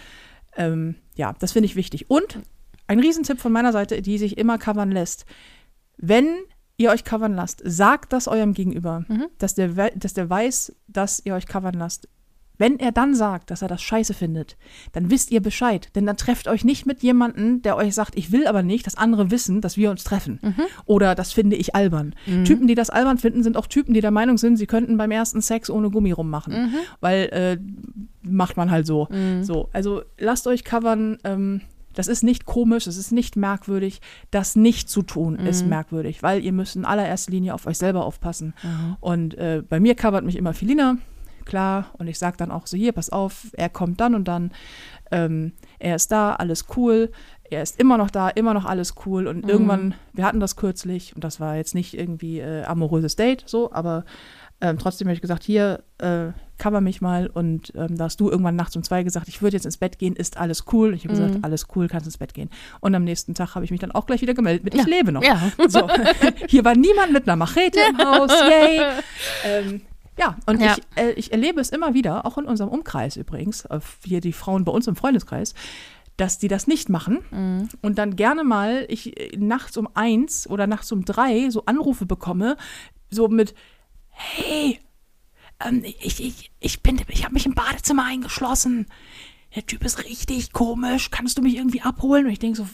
Ähm, ja, das finde ich wichtig. Und ein Riesentipp von meiner Seite, die sich immer covern lässt. Wenn ihr euch covern lasst, sagt das eurem Gegenüber, dass, der, dass der weiß, dass ihr euch covern lasst. Wenn er dann sagt, dass er das scheiße findet, dann wisst ihr Bescheid. Denn dann trefft euch nicht mit jemandem, der euch sagt, ich will aber nicht, dass andere wissen, dass wir uns treffen. Oder das finde ich albern. Typen, die das albern finden, sind auch Typen, die der Meinung sind, sie könnten beim ersten Sex ohne Gummi rummachen. Weil äh, macht man halt so. So, also lasst euch covern. Ähm, das ist nicht komisch, es ist nicht merkwürdig. Das nicht zu tun ist merkwürdig, weil ihr müsst in allererster Linie auf euch selber aufpassen. Und äh, bei mir covert mich immer Filina, klar. Und ich sage dann auch so, hier, pass auf, er kommt dann und dann. Ähm, er ist da, alles cool. Er ist immer noch da, immer noch alles cool. Und irgendwann, wir hatten das kürzlich, und das war jetzt nicht irgendwie äh, amoröses Date, so, aber ähm, trotzdem habe ich gesagt, hier, äh, cover mich mal. Und ähm, da hast du irgendwann nachts um zwei gesagt, ich würde jetzt ins Bett gehen, ist alles cool. Ich habe gesagt, alles cool, kannst ins Bett gehen. Und am nächsten Tag habe ich mich dann auch gleich wieder gemeldet mit, ich lebe noch. Ja. So, hier war niemand mit einer Machete im Haus, yay. Ähm, ja, und Ja. Ich, äh, ich erlebe es immer wieder, auch in unserem Umkreis übrigens, äh, hier die Frauen bei uns im Freundeskreis, dass die das nicht machen und dann gerne mal ich äh, nachts um eins oder nachts um drei so Anrufe bekomme, so mit, hey, ähm, ich, ich, ich bin, ich habe mich im Badezimmer eingeschlossen. Der Typ ist richtig komisch. Kannst du mich irgendwie abholen? Und ich denke so,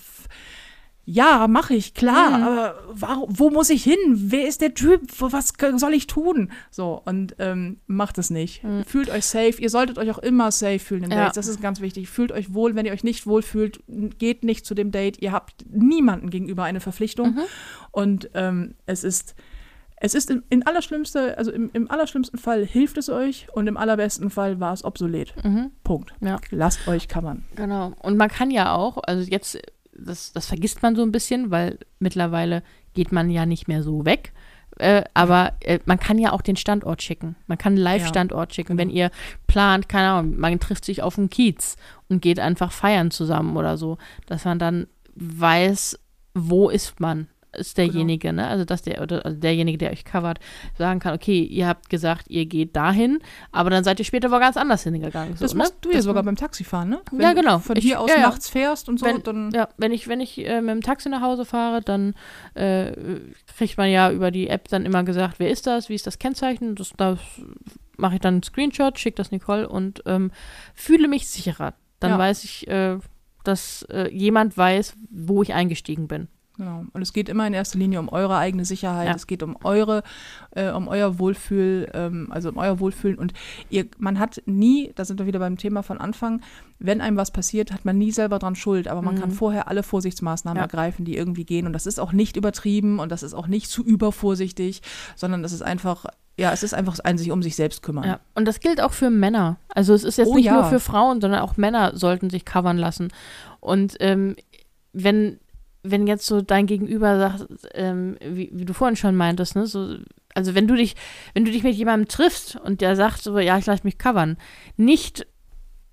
ja, mache ich, klar, mhm. aber wo, wo muss ich hin? Wer ist der Typ? Was soll ich tun? So, und ähm, macht es nicht. Mhm. Fühlt euch safe. Ihr solltet euch auch immer safe fühlen in Dates. Ja. Das ist ganz wichtig. Fühlt euch wohl. Wenn ihr euch nicht wohl fühlt, geht nicht zu dem Date. Ihr habt niemanden gegenüber eine Verpflichtung. Mhm. Und ähm, es ist. Es ist in, in allerschlimmste, also im, im, allerschlimmsten Fall hilft es euch und im allerbesten Fall war es obsolet. Mhm. Punkt. Ja. Lasst euch kammern. Genau. Und man kann ja auch, also jetzt das, das vergisst man so ein bisschen, weil mittlerweile geht man ja nicht mehr so weg. Äh, aber äh, man kann ja auch den Standort schicken. Man kann einen Live-Standort schicken. Wenn ihr plant, keine Ahnung, man trifft sich auf dem Kiez und geht einfach feiern zusammen oder so, dass man dann weiß, wo ist man ist derjenige, genau. ne? Also dass der oder also derjenige, der euch covert, sagen kann, okay, ihr habt gesagt, ihr geht dahin, aber dann seid ihr später wo ganz anders hingegangen. So, das ne? machst du ja sogar beim Taxifahren, ne? Wenn ja, genau. Von ich, hier aus ja, nachts fährst und so, wenn, dann. Ja, wenn ich, wenn ich äh, mit dem Taxi nach Hause fahre, dann äh, kriegt man ja über die App dann immer gesagt, wer ist das, wie ist das Kennzeichen, das, das mache ich dann einen Screenshot, schicke das Nicole und ähm, fühle mich sicherer. Dann ja. weiß ich, äh, dass äh, jemand weiß, wo ich eingestiegen bin. Genau. Und es geht immer in erster Linie um eure eigene Sicherheit. Ja. Es geht um eure, äh, um euer Wohlfühl, ähm, also um euer Wohlfühlen. Und ihr, man hat nie, da sind wir wieder beim Thema von Anfang, wenn einem was passiert, hat man nie selber dran Schuld. Aber man mhm. kann vorher alle Vorsichtsmaßnahmen ja. ergreifen, die irgendwie gehen. Und das ist auch nicht übertrieben und das ist auch nicht zu übervorsichtig, sondern das ist einfach ja, es ist einfach ein sich um sich selbst kümmern. Ja, und das gilt auch für Männer. Also es ist jetzt oh, nicht ja. nur für Frauen, sondern auch Männer sollten sich covern lassen. Und ähm, wenn wenn jetzt so dein Gegenüber sagt, ähm, wie, wie, du vorhin schon meintest, ne, so, also wenn du dich, wenn du dich mit jemandem triffst und der sagt so, ja, ich lasse mich covern, nicht,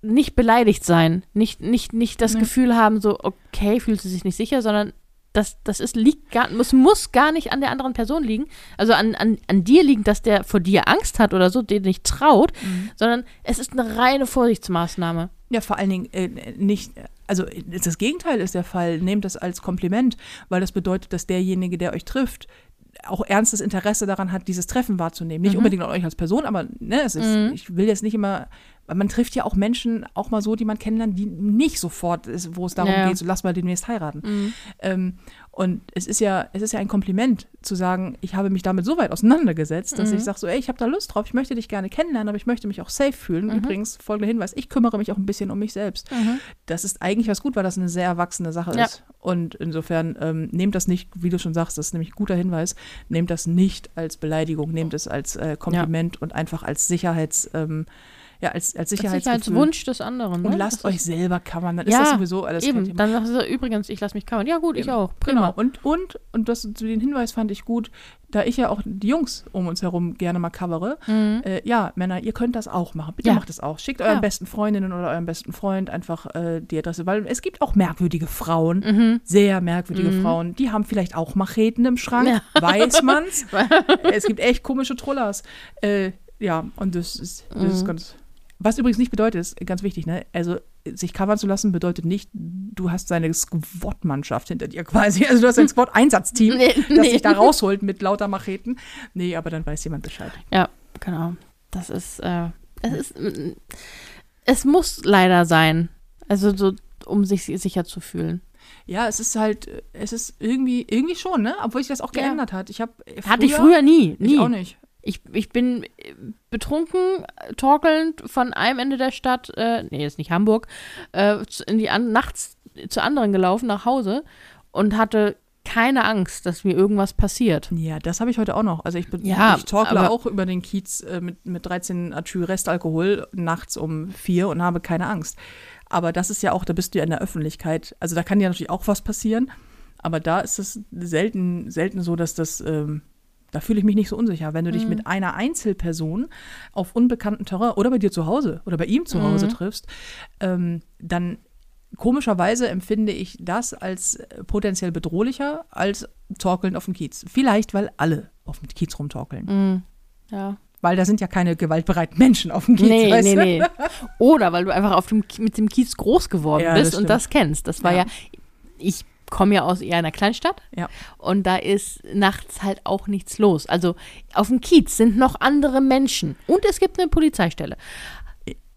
nicht beleidigt sein, nicht, nicht, nicht das nee. Gefühl haben, so, okay, fühlt sie sich nicht sicher, sondern das, das ist, liegt gar, es muss gar nicht an der anderen Person liegen, also an, an, an dir liegen, dass der vor dir Angst hat oder so, den nicht traut, mhm. sondern es ist eine reine Vorsichtsmaßnahme. Ja, vor allen Dingen äh, nicht, also das Gegenteil ist der Fall. Nehmt das als Kompliment, weil das bedeutet, dass derjenige, der euch trifft, auch ernstes Interesse daran hat, dieses Treffen wahrzunehmen. Nicht mhm. unbedingt an euch als Person, aber ne, es ist, mhm. ich will jetzt nicht immer, man trifft ja auch Menschen auch mal so, die man kennenlernt, die nicht sofort ist, wo es darum ja. geht, so lass mal demnächst heiraten. Mhm. Ähm, und es ist ja, es ist ja ein Kompliment zu sagen, ich habe mich damit so weit auseinandergesetzt, dass mhm. ich sage so, ey, ich habe da Lust drauf, ich möchte dich gerne kennenlernen, aber ich möchte mich auch safe fühlen. Mhm. Übrigens, folgender Hinweis, ich kümmere mich auch ein bisschen um mich selbst. Mhm. Das ist eigentlich was gut, weil das eine sehr erwachsene Sache ja. ist. Und insofern ähm, nehmt das nicht, wie du schon sagst, das ist nämlich ein guter Hinweis, nehmt das nicht als Beleidigung, nehmt es als äh, Kompliment ja. und einfach als Sicherheits- ähm, ja, als, als Sicherheitswunsch des anderen. Ne? Und lasst das euch selber covern, dann ja, ist das sowieso alles eben. Dann sagst du übrigens, ich lasse mich covern. Ja gut, eben. ich auch. Prima. Genau. Und, und, und das, den Hinweis fand ich gut, da ich ja auch die Jungs um uns herum gerne mal covere. Mhm. Äh, ja, Männer, ihr könnt das auch machen. Bitte ja. macht es auch. Schickt euren ja. besten Freundinnen oder eurem besten Freund einfach äh, die Adresse, weil es gibt auch merkwürdige Frauen, mhm. sehr merkwürdige mhm. Frauen, die haben vielleicht auch Macheten im Schrank, ja. weiß man's. es gibt echt komische Trollers. Äh, ja, und das ist, das ist mhm. ganz was übrigens nicht bedeutet, ist ganz wichtig, ne? Also sich covern zu lassen bedeutet nicht, du hast seine Squad-Mannschaft hinter dir quasi. Also du hast ein Squad-Einsatzteam, nee, das nee. dich da rausholt mit lauter Macheten. Nee, aber dann weiß jemand Bescheid. Ja, genau. Das ist, äh, es ist, es muss leider sein. Also so, um sich sicher zu fühlen. Ja, es ist halt, es ist irgendwie, irgendwie schon, ne? Obwohl sich das auch geändert ja. hat. Ich hab Hatte ich früher nie, nie. Ich auch nicht. Ich, ich bin äh, betrunken, torkelnd von einem Ende der Stadt, äh, nee, ist nicht Hamburg, äh, in die an nachts zu anderen gelaufen nach Hause und hatte keine Angst, dass mir irgendwas passiert. Ja, das habe ich heute auch noch. Also ich, ja, ich torkle auch über den Kiez äh, mit, mit 13 Atü Restalkohol nachts um vier und habe keine Angst. Aber das ist ja auch, da bist du ja in der Öffentlichkeit. Also da kann ja natürlich auch was passieren. Aber da ist es selten, selten so, dass das ähm, da fühle ich mich nicht so unsicher. Wenn du dich mhm. mit einer Einzelperson auf unbekanntem Terrain oder bei dir zu Hause oder bei ihm zu Hause mhm. triffst, ähm, dann komischerweise empfinde ich das als äh, potenziell bedrohlicher als Torkeln auf dem Kiez. Vielleicht, weil alle auf dem Kiez rumtorkeln. Mhm. Ja. Weil da sind ja keine gewaltbereiten Menschen auf dem Kiez. Nee, weißt nee, nee. Oder weil du einfach auf dem, mit dem Kiez groß geworden ja, bist das und das kennst. Das war ja, ja ich komme ja aus eher einer Kleinstadt. Ja. Und da ist nachts halt auch nichts los. Also auf dem Kiez sind noch andere Menschen. Und es gibt eine Polizeistelle.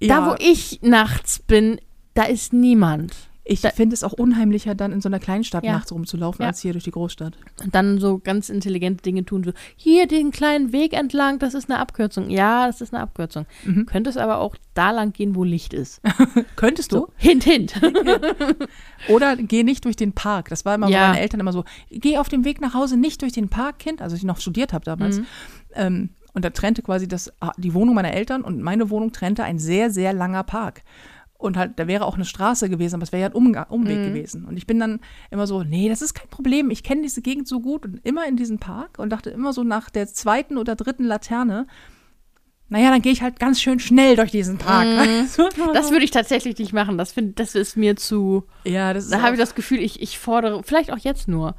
Da, wo ich nachts bin, da ist niemand. Ich finde es auch unheimlicher, dann in so einer Kleinstadt Ja. nachts rumzulaufen, Ja. als hier durch die Großstadt. Und dann so ganz intelligente Dinge tun, so, hier den kleinen Weg entlang, das ist eine Abkürzung. Ja, das ist eine Abkürzung. Mhm. Könnte es aber auch da lang gehen, wo Licht ist. Könntest du? So, hint, hint. Oder geh nicht durch den Park. Das war immer Ja. bei meinen Eltern immer so, geh auf dem Weg nach Hause nicht durch den Park, Kind, also ich noch studiert habe damals. Mhm. Ähm, und da trennte quasi das, ah, die Wohnung meiner Eltern und meine Wohnung trennte ein sehr, sehr langer Park. Und halt, da wäre auch eine Straße gewesen, aber es wäre ja ein Umga Umweg gewesen. Und ich bin dann immer so, nee, das ist kein Problem, ich kenne diese Gegend so gut und immer in diesen Park und dachte immer so nach der zweiten oder dritten Laterne, naja, dann gehe ich halt ganz schön schnell durch diesen Park. Du? Das würde ich tatsächlich nicht machen. Das, find, das ist mir zu. ja, das ist Da habe ich das Gefühl, ich, ich fordere, vielleicht auch jetzt nur.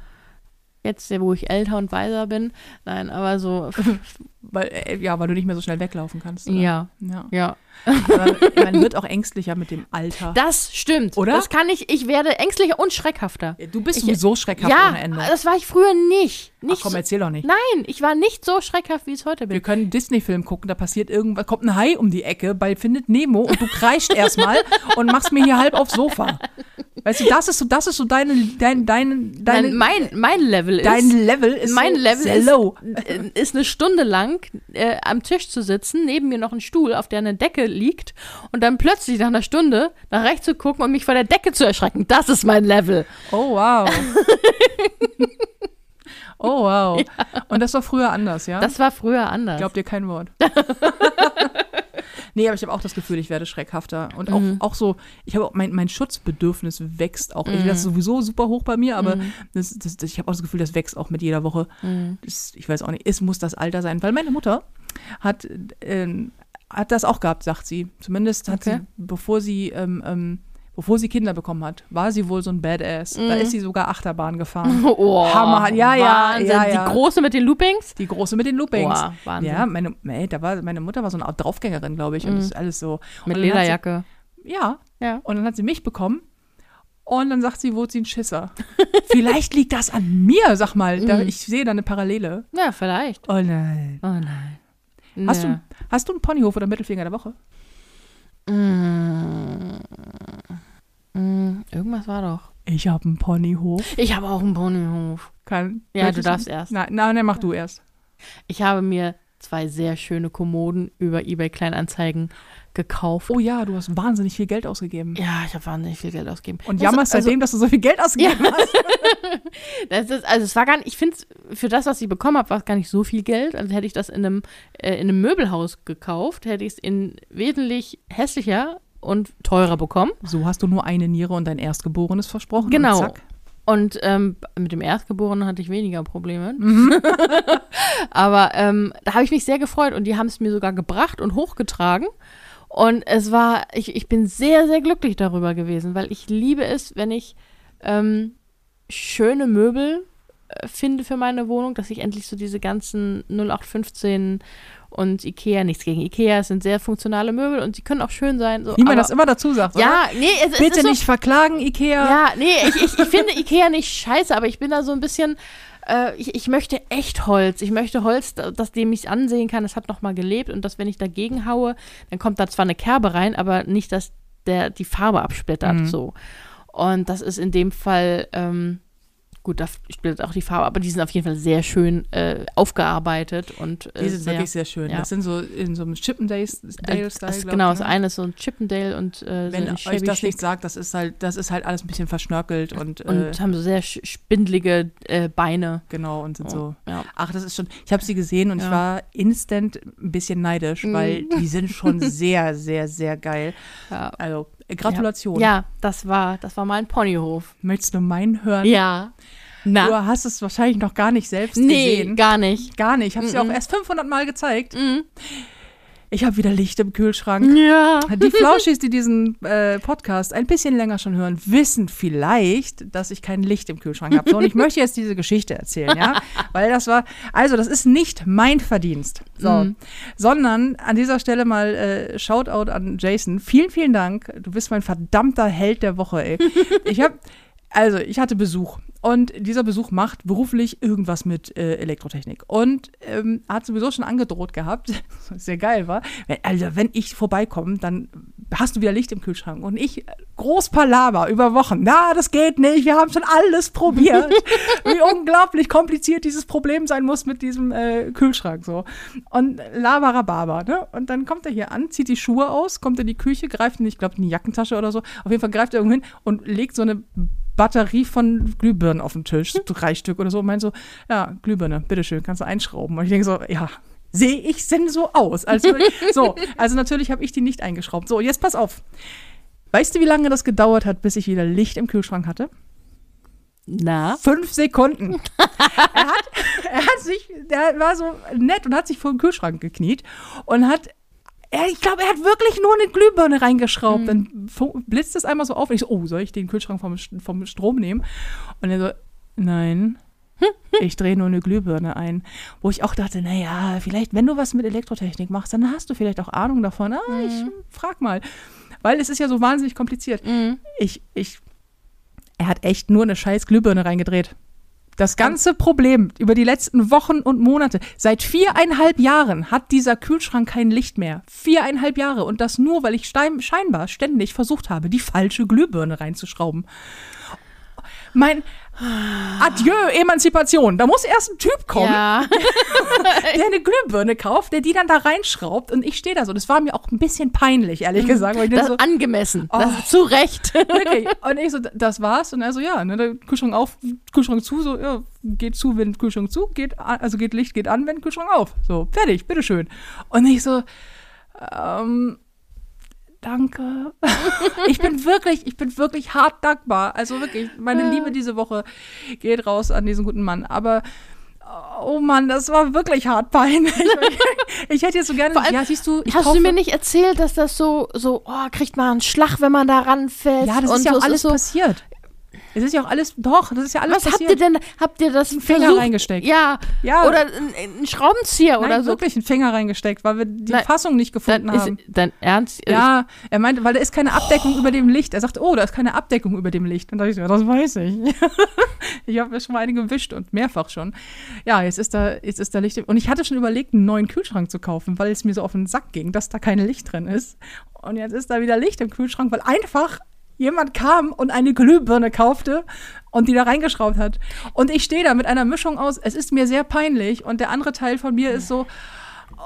Jetzt, wo ich älter und weiser bin. Nein, aber so. weil, äh, ja, weil du nicht mehr so schnell weglaufen kannst. oder? ja, ja. ja. Aber man wird auch ängstlicher mit dem Alter. Das stimmt. Oder? Das kann ich. Ich werde ängstlicher und schreckhafter. du bist Ich- sowieso schreckhaft ja, ohne Ende. das war ich früher nicht. Ach nicht komm, so, erzähl doch nicht. nein, ich war nicht so schreckhaft, wie ich es heute Wir bin. können einen Disney-Film gucken, da passiert irgendwas, kommt ein Hai um die Ecke bei Findet Nemo und du kreischt erstmal und machst mir hier halb aufs Sofa. Weißt du, das ist so, das ist so deine, dein, deine, deine, Nein, mein, mein Level ist. dein Level ist mein so Level sehr ist, low. äh, ist eine Stunde lang äh, am Tisch zu sitzen, neben mir noch ein Stuhl, auf der eine Decke liegt und dann plötzlich nach einer Stunde nach rechts zu gucken und mich vor der Decke zu erschrecken. Das ist mein Level. Oh wow. oh wow. Und das war früher anders, ja? Das war früher anders. Glaubt dir kein Wort. nee, aber ich habe auch das Gefühl, ich werde schreckhafter. Und auch, Mhm. auch so, ich habe auch mein, mein Schutzbedürfnis wächst auch. Ich, das ist sowieso super hoch bei mir, aber Mhm. das, das, das, ich habe auch das Gefühl, das wächst auch mit jeder Woche. Das, ich weiß auch nicht, es muss das Alter sein. Weil meine Mutter hat, ähm, hat das auch gehabt, sagt sie. Zumindest hat Okay. sie, bevor sie, ähm, ähm, bevor sie Kinder bekommen hat, war sie wohl so ein Badass. Da ist sie sogar Achterbahn gefahren. oh, Hammer. Ja, ja, Wahnsinn. ja, ja. Die große mit den Loopings? Die große mit den Loopings. Boah, Wahnsinn. Ja, meine, ey, da war, meine Mutter war so eine Art Draufgängerin, glaube ich. Und das ist alles so. Mit und Lederjacke. Sie, ja. Ja. Und dann hat sie mich bekommen. Und dann sagt sie, wurde sie ein Schisser. Vielleicht liegt das an mir, sag mal. Da, ich sehe da eine Parallele. Ja, vielleicht. Oh nein. Oh nein. Hast, Ja. du, hast du einen Ponyhof oder Mittelfinger der Woche? Mm. Mm, irgendwas war doch. Ich habe einen Ponyhof. Ich habe auch einen Ponyhof. Kann, Ja, du darfst erst. Nein, nein, nein, mach du erst. Ich habe mir zwei sehr schöne Kommoden über eBay Kleinanzeigen gekauft. Oh ja, du hast wahnsinnig viel Geld ausgegeben. Ja, ich habe wahnsinnig viel Geld ausgegeben. Und jammerst also, seitdem, dass du so viel Geld ausgegeben hast. Das ist, also es war gar nicht, ich finde für das, was ich bekommen habe, war es gar nicht so viel Geld. Also hätte ich das in einem, äh, in einem Möbelhaus gekauft, hätte ich es in wesentlich hässlicher und teurer bekommen. So hast du nur eine Niere und dein Erstgeborenes versprochen. Genau. Und zack. Und ähm, mit dem Erstgeborenen hatte ich weniger Probleme. Mhm. Aber ähm, da habe ich mich sehr gefreut und die haben es mir sogar gebracht und hochgetragen. Und es war, ich, ich bin sehr, sehr glücklich darüber gewesen, weil ich liebe es, wenn ich ähm, schöne Möbel äh, finde für meine Wohnung, dass ich endlich so diese ganzen 0815 und Ikea, nichts gegen Ikea, es sind sehr funktionale Möbel und sie können auch schön sein. So, Wie man aber- das immer dazu sagt. oder? Ja, nee, es, es Bitte ist so, nicht verklagen, Ikea. ja, nee, ich, ich, ich finde Ikea nicht scheiße, aber ich bin da so ein bisschen, äh, ich, ich möchte echt Holz. Ich möchte Holz, da- das dem ich ansehen kann, es hat noch mal gelebt und dass, wenn ich dagegen haue, dann kommt da zwar eine Kerbe rein, aber nicht, dass der die Farbe absplittert, Mhm. so. Und das ist in dem Fall, ähm, gut, da splittert auch die Farbe, aber die sind auf jeden Fall sehr schön äh, aufgearbeitet und äh, Die sind sehr, wirklich sehr schön. ja. Das sind so in so einem äh, Chippendale-Style. glaub genau, ich, das ne? eine ist so ein Chippendale und äh, Wenn so euch das chic. nicht sagt, das ist halt, das ist halt alles ein bisschen verschnörkelt und, äh, und haben so sehr spindelige äh, Beine. genau und sind so. Ja. Ach, das ist schon. Ich habe sie gesehen und ich Ja. war instant ein bisschen neidisch, Mhm. weil die sind schon sehr, sehr, sehr geil. Ja. Also äh, Gratulation. Ja, das war, das war mein Ponyhof. Möchtest du meinen hören? Ja. Na. Du hast es wahrscheinlich noch gar nicht selbst nee, gesehen. gar nicht. Gar nicht. Ich habe es dir auch erst 500 Mal gezeigt. Mhm. Ich habe wieder Licht im Kühlschrank. Ja. Die Flauschis, die diesen äh, Podcast ein bisschen länger schon hören, wissen vielleicht, dass ich kein Licht im Kühlschrank habe. So, und ich möchte jetzt diese Geschichte erzählen, ja? Weil das war, also das ist nicht mein Verdienst. So. Mhm. Sondern an dieser Stelle mal äh, Shoutout an Jason. Vielen, vielen Dank. Du bist mein verdammter Held der Woche, ey. Ich habe Also, ich hatte Besuch. Und dieser Besuch macht beruflich irgendwas mit äh, Elektrotechnik. Und ähm, hat sowieso schon angedroht gehabt, was sehr geil war. Also, wenn ich vorbeikomme, dann hast du wieder Licht im Kühlschrank. Und ich, groß Palaver über Wochen. Na, das geht nicht. Wir haben schon alles probiert. Wie unglaublich kompliziert dieses Problem sein muss mit diesem äh, Kühlschrank. So. Und Labarababa. Ne? Und dann kommt er hier an, zieht die Schuhe aus, kommt in die Küche, greift in, ich glaube, in die Jackentasche oder so. Auf jeden Fall greift er irgendwo hin und legt so eine Batterie von Glühbirnen auf den Tisch, so drei Stück oder so, und meint so, ja, Glühbirne, bitteschön, kannst du einschrauben. Und ich denke so, ja, sehe ich denn so aus? Also, so, also natürlich habe ich die nicht eingeschraubt. So, jetzt pass auf. Weißt du, wie lange das gedauert hat, bis ich wieder Licht im Kühlschrank hatte? Na? Fünf Sekunden. er, hat, er hat sich, der war so nett und hat sich vor den Kühlschrank gekniet und hat er, ich glaube, er hat wirklich nur eine Glühbirne reingeschraubt. Mhm. Dann blitzt es einmal so auf. Und ich so, oh, soll ich den Kühlschrank vom, vom Strom nehmen? Und er so, nein, ich drehe nur eine Glühbirne ein. Wo ich auch dachte, naja, vielleicht, wenn du was mit Elektrotechnik machst, dann hast du vielleicht auch Ahnung davon. Ah, mhm. ich frag mal. Weil es ist ja so wahnsinnig kompliziert. Mhm. Ich, ich, er hat echt nur eine scheiß Glühbirne reingedreht. Das ganze Problem über die letzten Wochen und Monate, seit viereinhalb Jahren hat dieser Kühlschrank kein Licht mehr. Viereinhalb Jahre. Und das nur, weil ich scheinbar ständig versucht habe, die falsche Glühbirne reinzuschrauben. Mein, Adieu, Emanzipation. Da muss erst ein Typ kommen, ja. der eine Glühbirne kauft, der die dann da reinschraubt und ich stehe da so. Das war mir auch ein bisschen peinlich, ehrlich mhm. gesagt. Weil ich das so, angemessen. Oh, das zu Recht. Wirklich. Und ich so, das war's. Und er so, ja, ne, der Kühlschrank auf, Kühlschrank zu, so, ja, geht zu, wenn Kühlschrank zu, geht, also geht Licht, geht an, wenn Kühlschrank auf. So, fertig, bitteschön. Und ich so, ähm, danke. ich bin wirklich, ich bin wirklich hart dankbar. Also wirklich, meine Liebe diese Woche geht raus an diesen guten Mann. Aber oh Mann, das war wirklich hart peinlich. ich hätte jetzt so gerne, allem, ja, siehst du, hast kaufe, du mir nicht erzählt, dass das so, so, oh, kriegt man einen Schlag, wenn man da ranfällt? Ja, das ist ja auch alles so, passiert. Es ist ja auch alles, doch, das ist ja alles Was passiert. habt ihr denn, habt ihr das einen Finger versucht? reingesteckt? Ja, ja. Oder einen Schraubenzieher Nein, oder so. wirklich einen Finger reingesteckt, weil wir die Nein, Fassung nicht gefunden dann haben. Ist, dein Ernst? Ja, er meinte, weil da ist keine Abdeckung oh. über dem Licht. Er sagt, oh, da ist keine Abdeckung über dem Licht. Und da dachte ich so, ja, das weiß ich. ich habe mir schon mal eine gewischt und mehrfach schon. Ja, jetzt ist da, jetzt ist da Licht. Und ich hatte schon überlegt, einen neuen Kühlschrank zu kaufen, weil es mir so auf den Sack ging, dass da kein Licht drin ist. Und jetzt ist da wieder Licht im Kühlschrank, weil einfach jemand kam und eine Glühbirne kaufte und die da reingeschraubt hat. Und ich stehe da mit einer Mischung aus, es ist mir sehr peinlich und der andere Teil von mir ist so,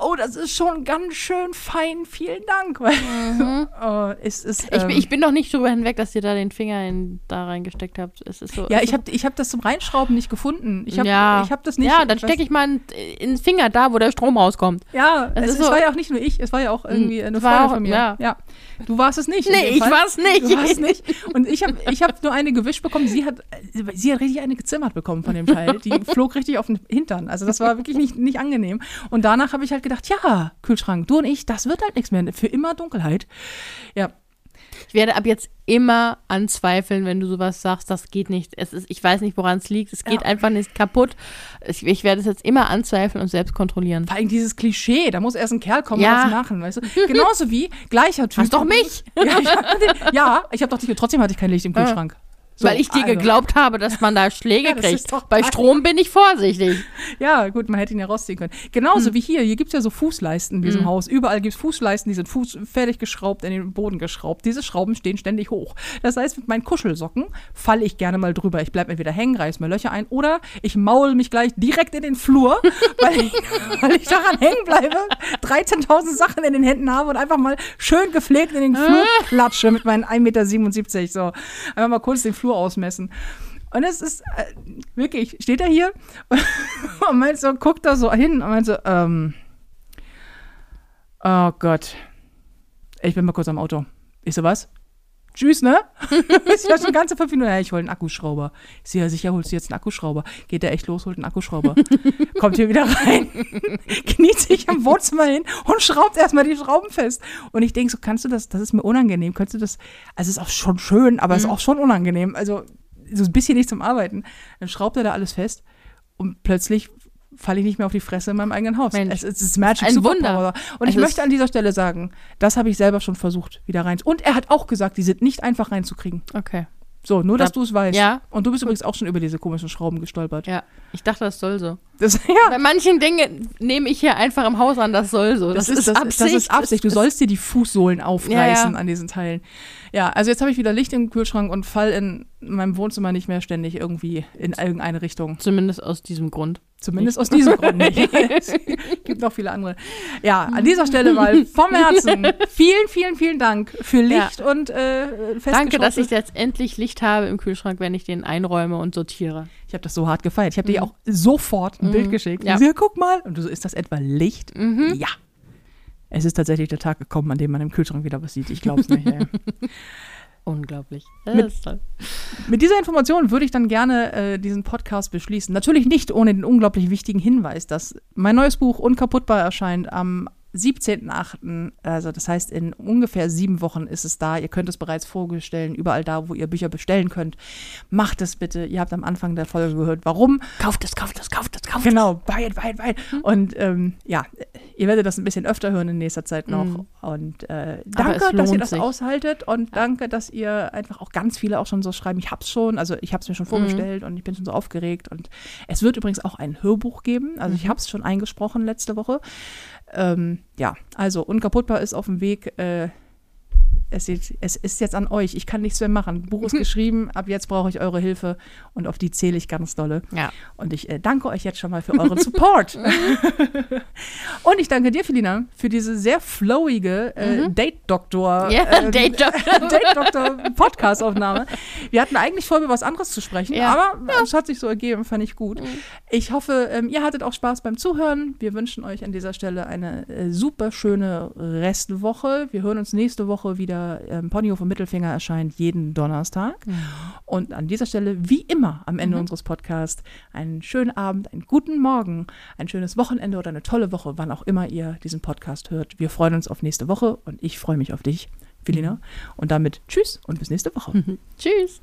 oh, das ist schon ganz schön fein, vielen Dank. Mhm. oh, es ist, ähm, ich, ich, bin noch nicht drüber hinweg, dass ihr da den Finger in, da reingesteckt habt. Es ist so, ja, ich habe ich hab das zum Reinschrauben nicht gefunden. Ich habe ja. hab das nicht. Ja, dann stecke ich mal in, den Finger da, wo der Strom rauskommt. Ja, es, es, so, war ja auch nicht nur ich, es war ja auch irgendwie eine Freundin von mir. Ja. ja. Du warst es nicht. Nee, ich war es nicht. Du warst nicht. Und ich habe ich hab nur eine gewischt bekommen. Sie hat, sie hat richtig eine gezimmert bekommen von dem Teil. Die flog richtig auf den Hintern. Also das war wirklich nicht, nicht angenehm. Und danach habe ich halt gedacht, ja, Kühlschrank, du und ich, das wird halt nichts mehr. Für immer Dunkelheit. Ja, ich werde ab jetzt immer anzweifeln, wenn du sowas sagst, das geht nicht. Es ist, ich weiß nicht, woran es liegt. Es geht ja. einfach nicht kaputt. Ich, ich, werde es jetzt immer anzweifeln und selbst kontrollieren. Vor allem dieses Klischee, da muss erst ein Kerl kommen ja. und was machen, weißt du? Genauso wie gleicher Typ. Hast doch mich. Ja, ich, ja, ich habe doch dich, trotzdem hatte ich kein Licht im Kühlschrank. So, Weil ich dir also. geglaubt habe, dass man da Schläge ja, kriegt. Bei Strom bin ich vorsichtig. Ja, gut, man hätte ihn ja rausziehen können. Genauso hm. wie hier. Hier gibt es ja so Fußleisten in diesem hm. Haus. Überall gibt es Fußleisten, die sind Fuß fertig geschraubt, in den Boden geschraubt. Diese Schrauben stehen ständig hoch. Das heißt, mit meinen Kuschelsocken falle ich gerne mal drüber. Ich bleibe entweder hängen, reiß mir Löcher ein oder ich maul mich gleich direkt in den Flur, weil, ich, weil ich daran hängen bleibe, 13.000 Sachen in den Händen habe und einfach mal schön gepflegt in den Flur klatsche mit meinen 1,77 Meter. So, einfach mal kurz den Flur Flur ausmessen. Und es ist äh, wirklich, steht er hier und, meint so, guckt da so hin und meint so, ähm, oh Gott, ich bin mal kurz am Auto. Ich so, was? Tschüss, ne? ist ja schon ganze fünf Minuten. Ja, ich hole einen Akkuschrauber. Ich sehe ja sicher, holst du jetzt einen Akkuschrauber. Geht der echt los, holt einen Akkuschrauber. Kommt hier wieder rein, kniet sich am Wohnzimmer hin und schraubt erstmal die Schrauben fest. Und ich denke so, kannst du das, das ist mir unangenehm. Könntest du das, also ist auch schon schön, aber mhm. ist auch schon unangenehm. Also so ein bisschen nicht zum Arbeiten. Dann schraubt er da alles fest und plötzlich falle ich nicht mehr auf die Fresse in meinem eigenen Haus. Mensch, es, es ist Magic ein Wunder. Und ich möchte an dieser Stelle sagen, das habe ich selber schon versucht, wieder rein. Und er hat auch gesagt, die sind nicht einfach reinzukriegen. Okay. So, nur, dass du es weißt. Ja. Und du bist übrigens auch schon über diese komischen Schrauben gestolpert. Ja, ich dachte, das soll so. Das, ja, Bei manchen Dingen nehme ich hier einfach im Haus an, das soll so. das, ist, das, Absicht. das ist Absicht. Du Das- sollst dir die Fußsohlen aufreißen ja. an diesen Teilen. Ja, also jetzt habe ich wieder Licht im Kühlschrank und fall in meinem Wohnzimmer nicht mehr ständig irgendwie in irgendeine Richtung. Zumindest aus diesem Grund. Zumindest aus diesem Grund nicht. es gibt noch viele andere. Ja, an dieser Stelle mal vom Herzen vielen, vielen, vielen Dank für Licht und äh, Danke, dass ich jetzt endlich Licht habe im Kühlschrank, wenn ich den einräume und sortiere. Ich habe das so hart gefeiert. Ich habe dir auch sofort ein Mhm. Bild geschickt. Ja. Ja. guck mal. Und du so, ist das etwa Licht? Mhm. Ja. Es ist tatsächlich der Tag gekommen, an dem man im Kühlschrank wieder was sieht. Ich glaube es nicht. Unglaublich. Mit- Das ist toll. Mit dieser Information würde ich dann gerne äh, diesen Podcast beschließen. Natürlich nicht ohne den unglaublich wichtigen Hinweis, dass mein neues Buch Unkaputtbar erscheint am 17.8. Also das heißt, in ungefähr sieben Wochen ist es da. Ihr könnt es bereits vorbestellen, überall da, wo ihr Bücher bestellen könnt. Macht es bitte. Ihr habt am Anfang der Folge gehört, warum. Kauft es, kauft es, kauft es, kauft Genau, buy it, buy it, buy it. Und ähm, ja, ihr werdet das ein bisschen öfter hören in nächster Zeit noch. Mhm. Und äh, es danke, dass ihr das sich. aushaltet und danke, dass ihr einfach auch ganz viele auch schon so schreiben. Ich hab's schon, also ich hab's mir schon vorgestellt Mhm. und ich bin schon so aufgeregt. Und es wird übrigens auch ein Hörbuch geben. Also Mhm. ich hab's schon eingesprochen letzte Woche. Ähm, ja, also unkaputtbar ist auf dem Weg. Äh, es, ist, es ist jetzt an euch. Ich kann nichts mehr machen. Buch ist geschrieben. Ab jetzt brauche ich eure Hilfe und auf die zähle ich ganz dolle. Ja. Und ich äh, danke euch jetzt schon mal für euren Support. und ich danke dir, Felina, für diese sehr flowige äh, Date-Doktor. Mhm. Ja, ähm, Date-Doktor. Date-Doktor-Podcast-Aufnahme. Wir hatten eigentlich vor, über was anderes zu sprechen, Ja. Mhm. aber es hat sich so ergeben, fand ich gut. Ich hoffe, ähm, ihr hattet auch Spaß beim Zuhören. Wir wünschen euch an dieser Stelle eine äh, super schöne Restwoche. Wir hören uns nächste Woche wieder. Ähm, Ponyhof und Mittelfinger erscheint jeden Donnerstag. Und an dieser Stelle, wie immer am Ende unseres Podcasts, einen schönen Abend, einen guten Morgen, ein schönes Wochenende oder eine tolle Woche, wann auch immer ihr diesen Podcast hört. Wir freuen uns auf nächste Woche und ich freue mich auf dich, Felina. Und damit tschüss und bis nächste Woche. Tschüss.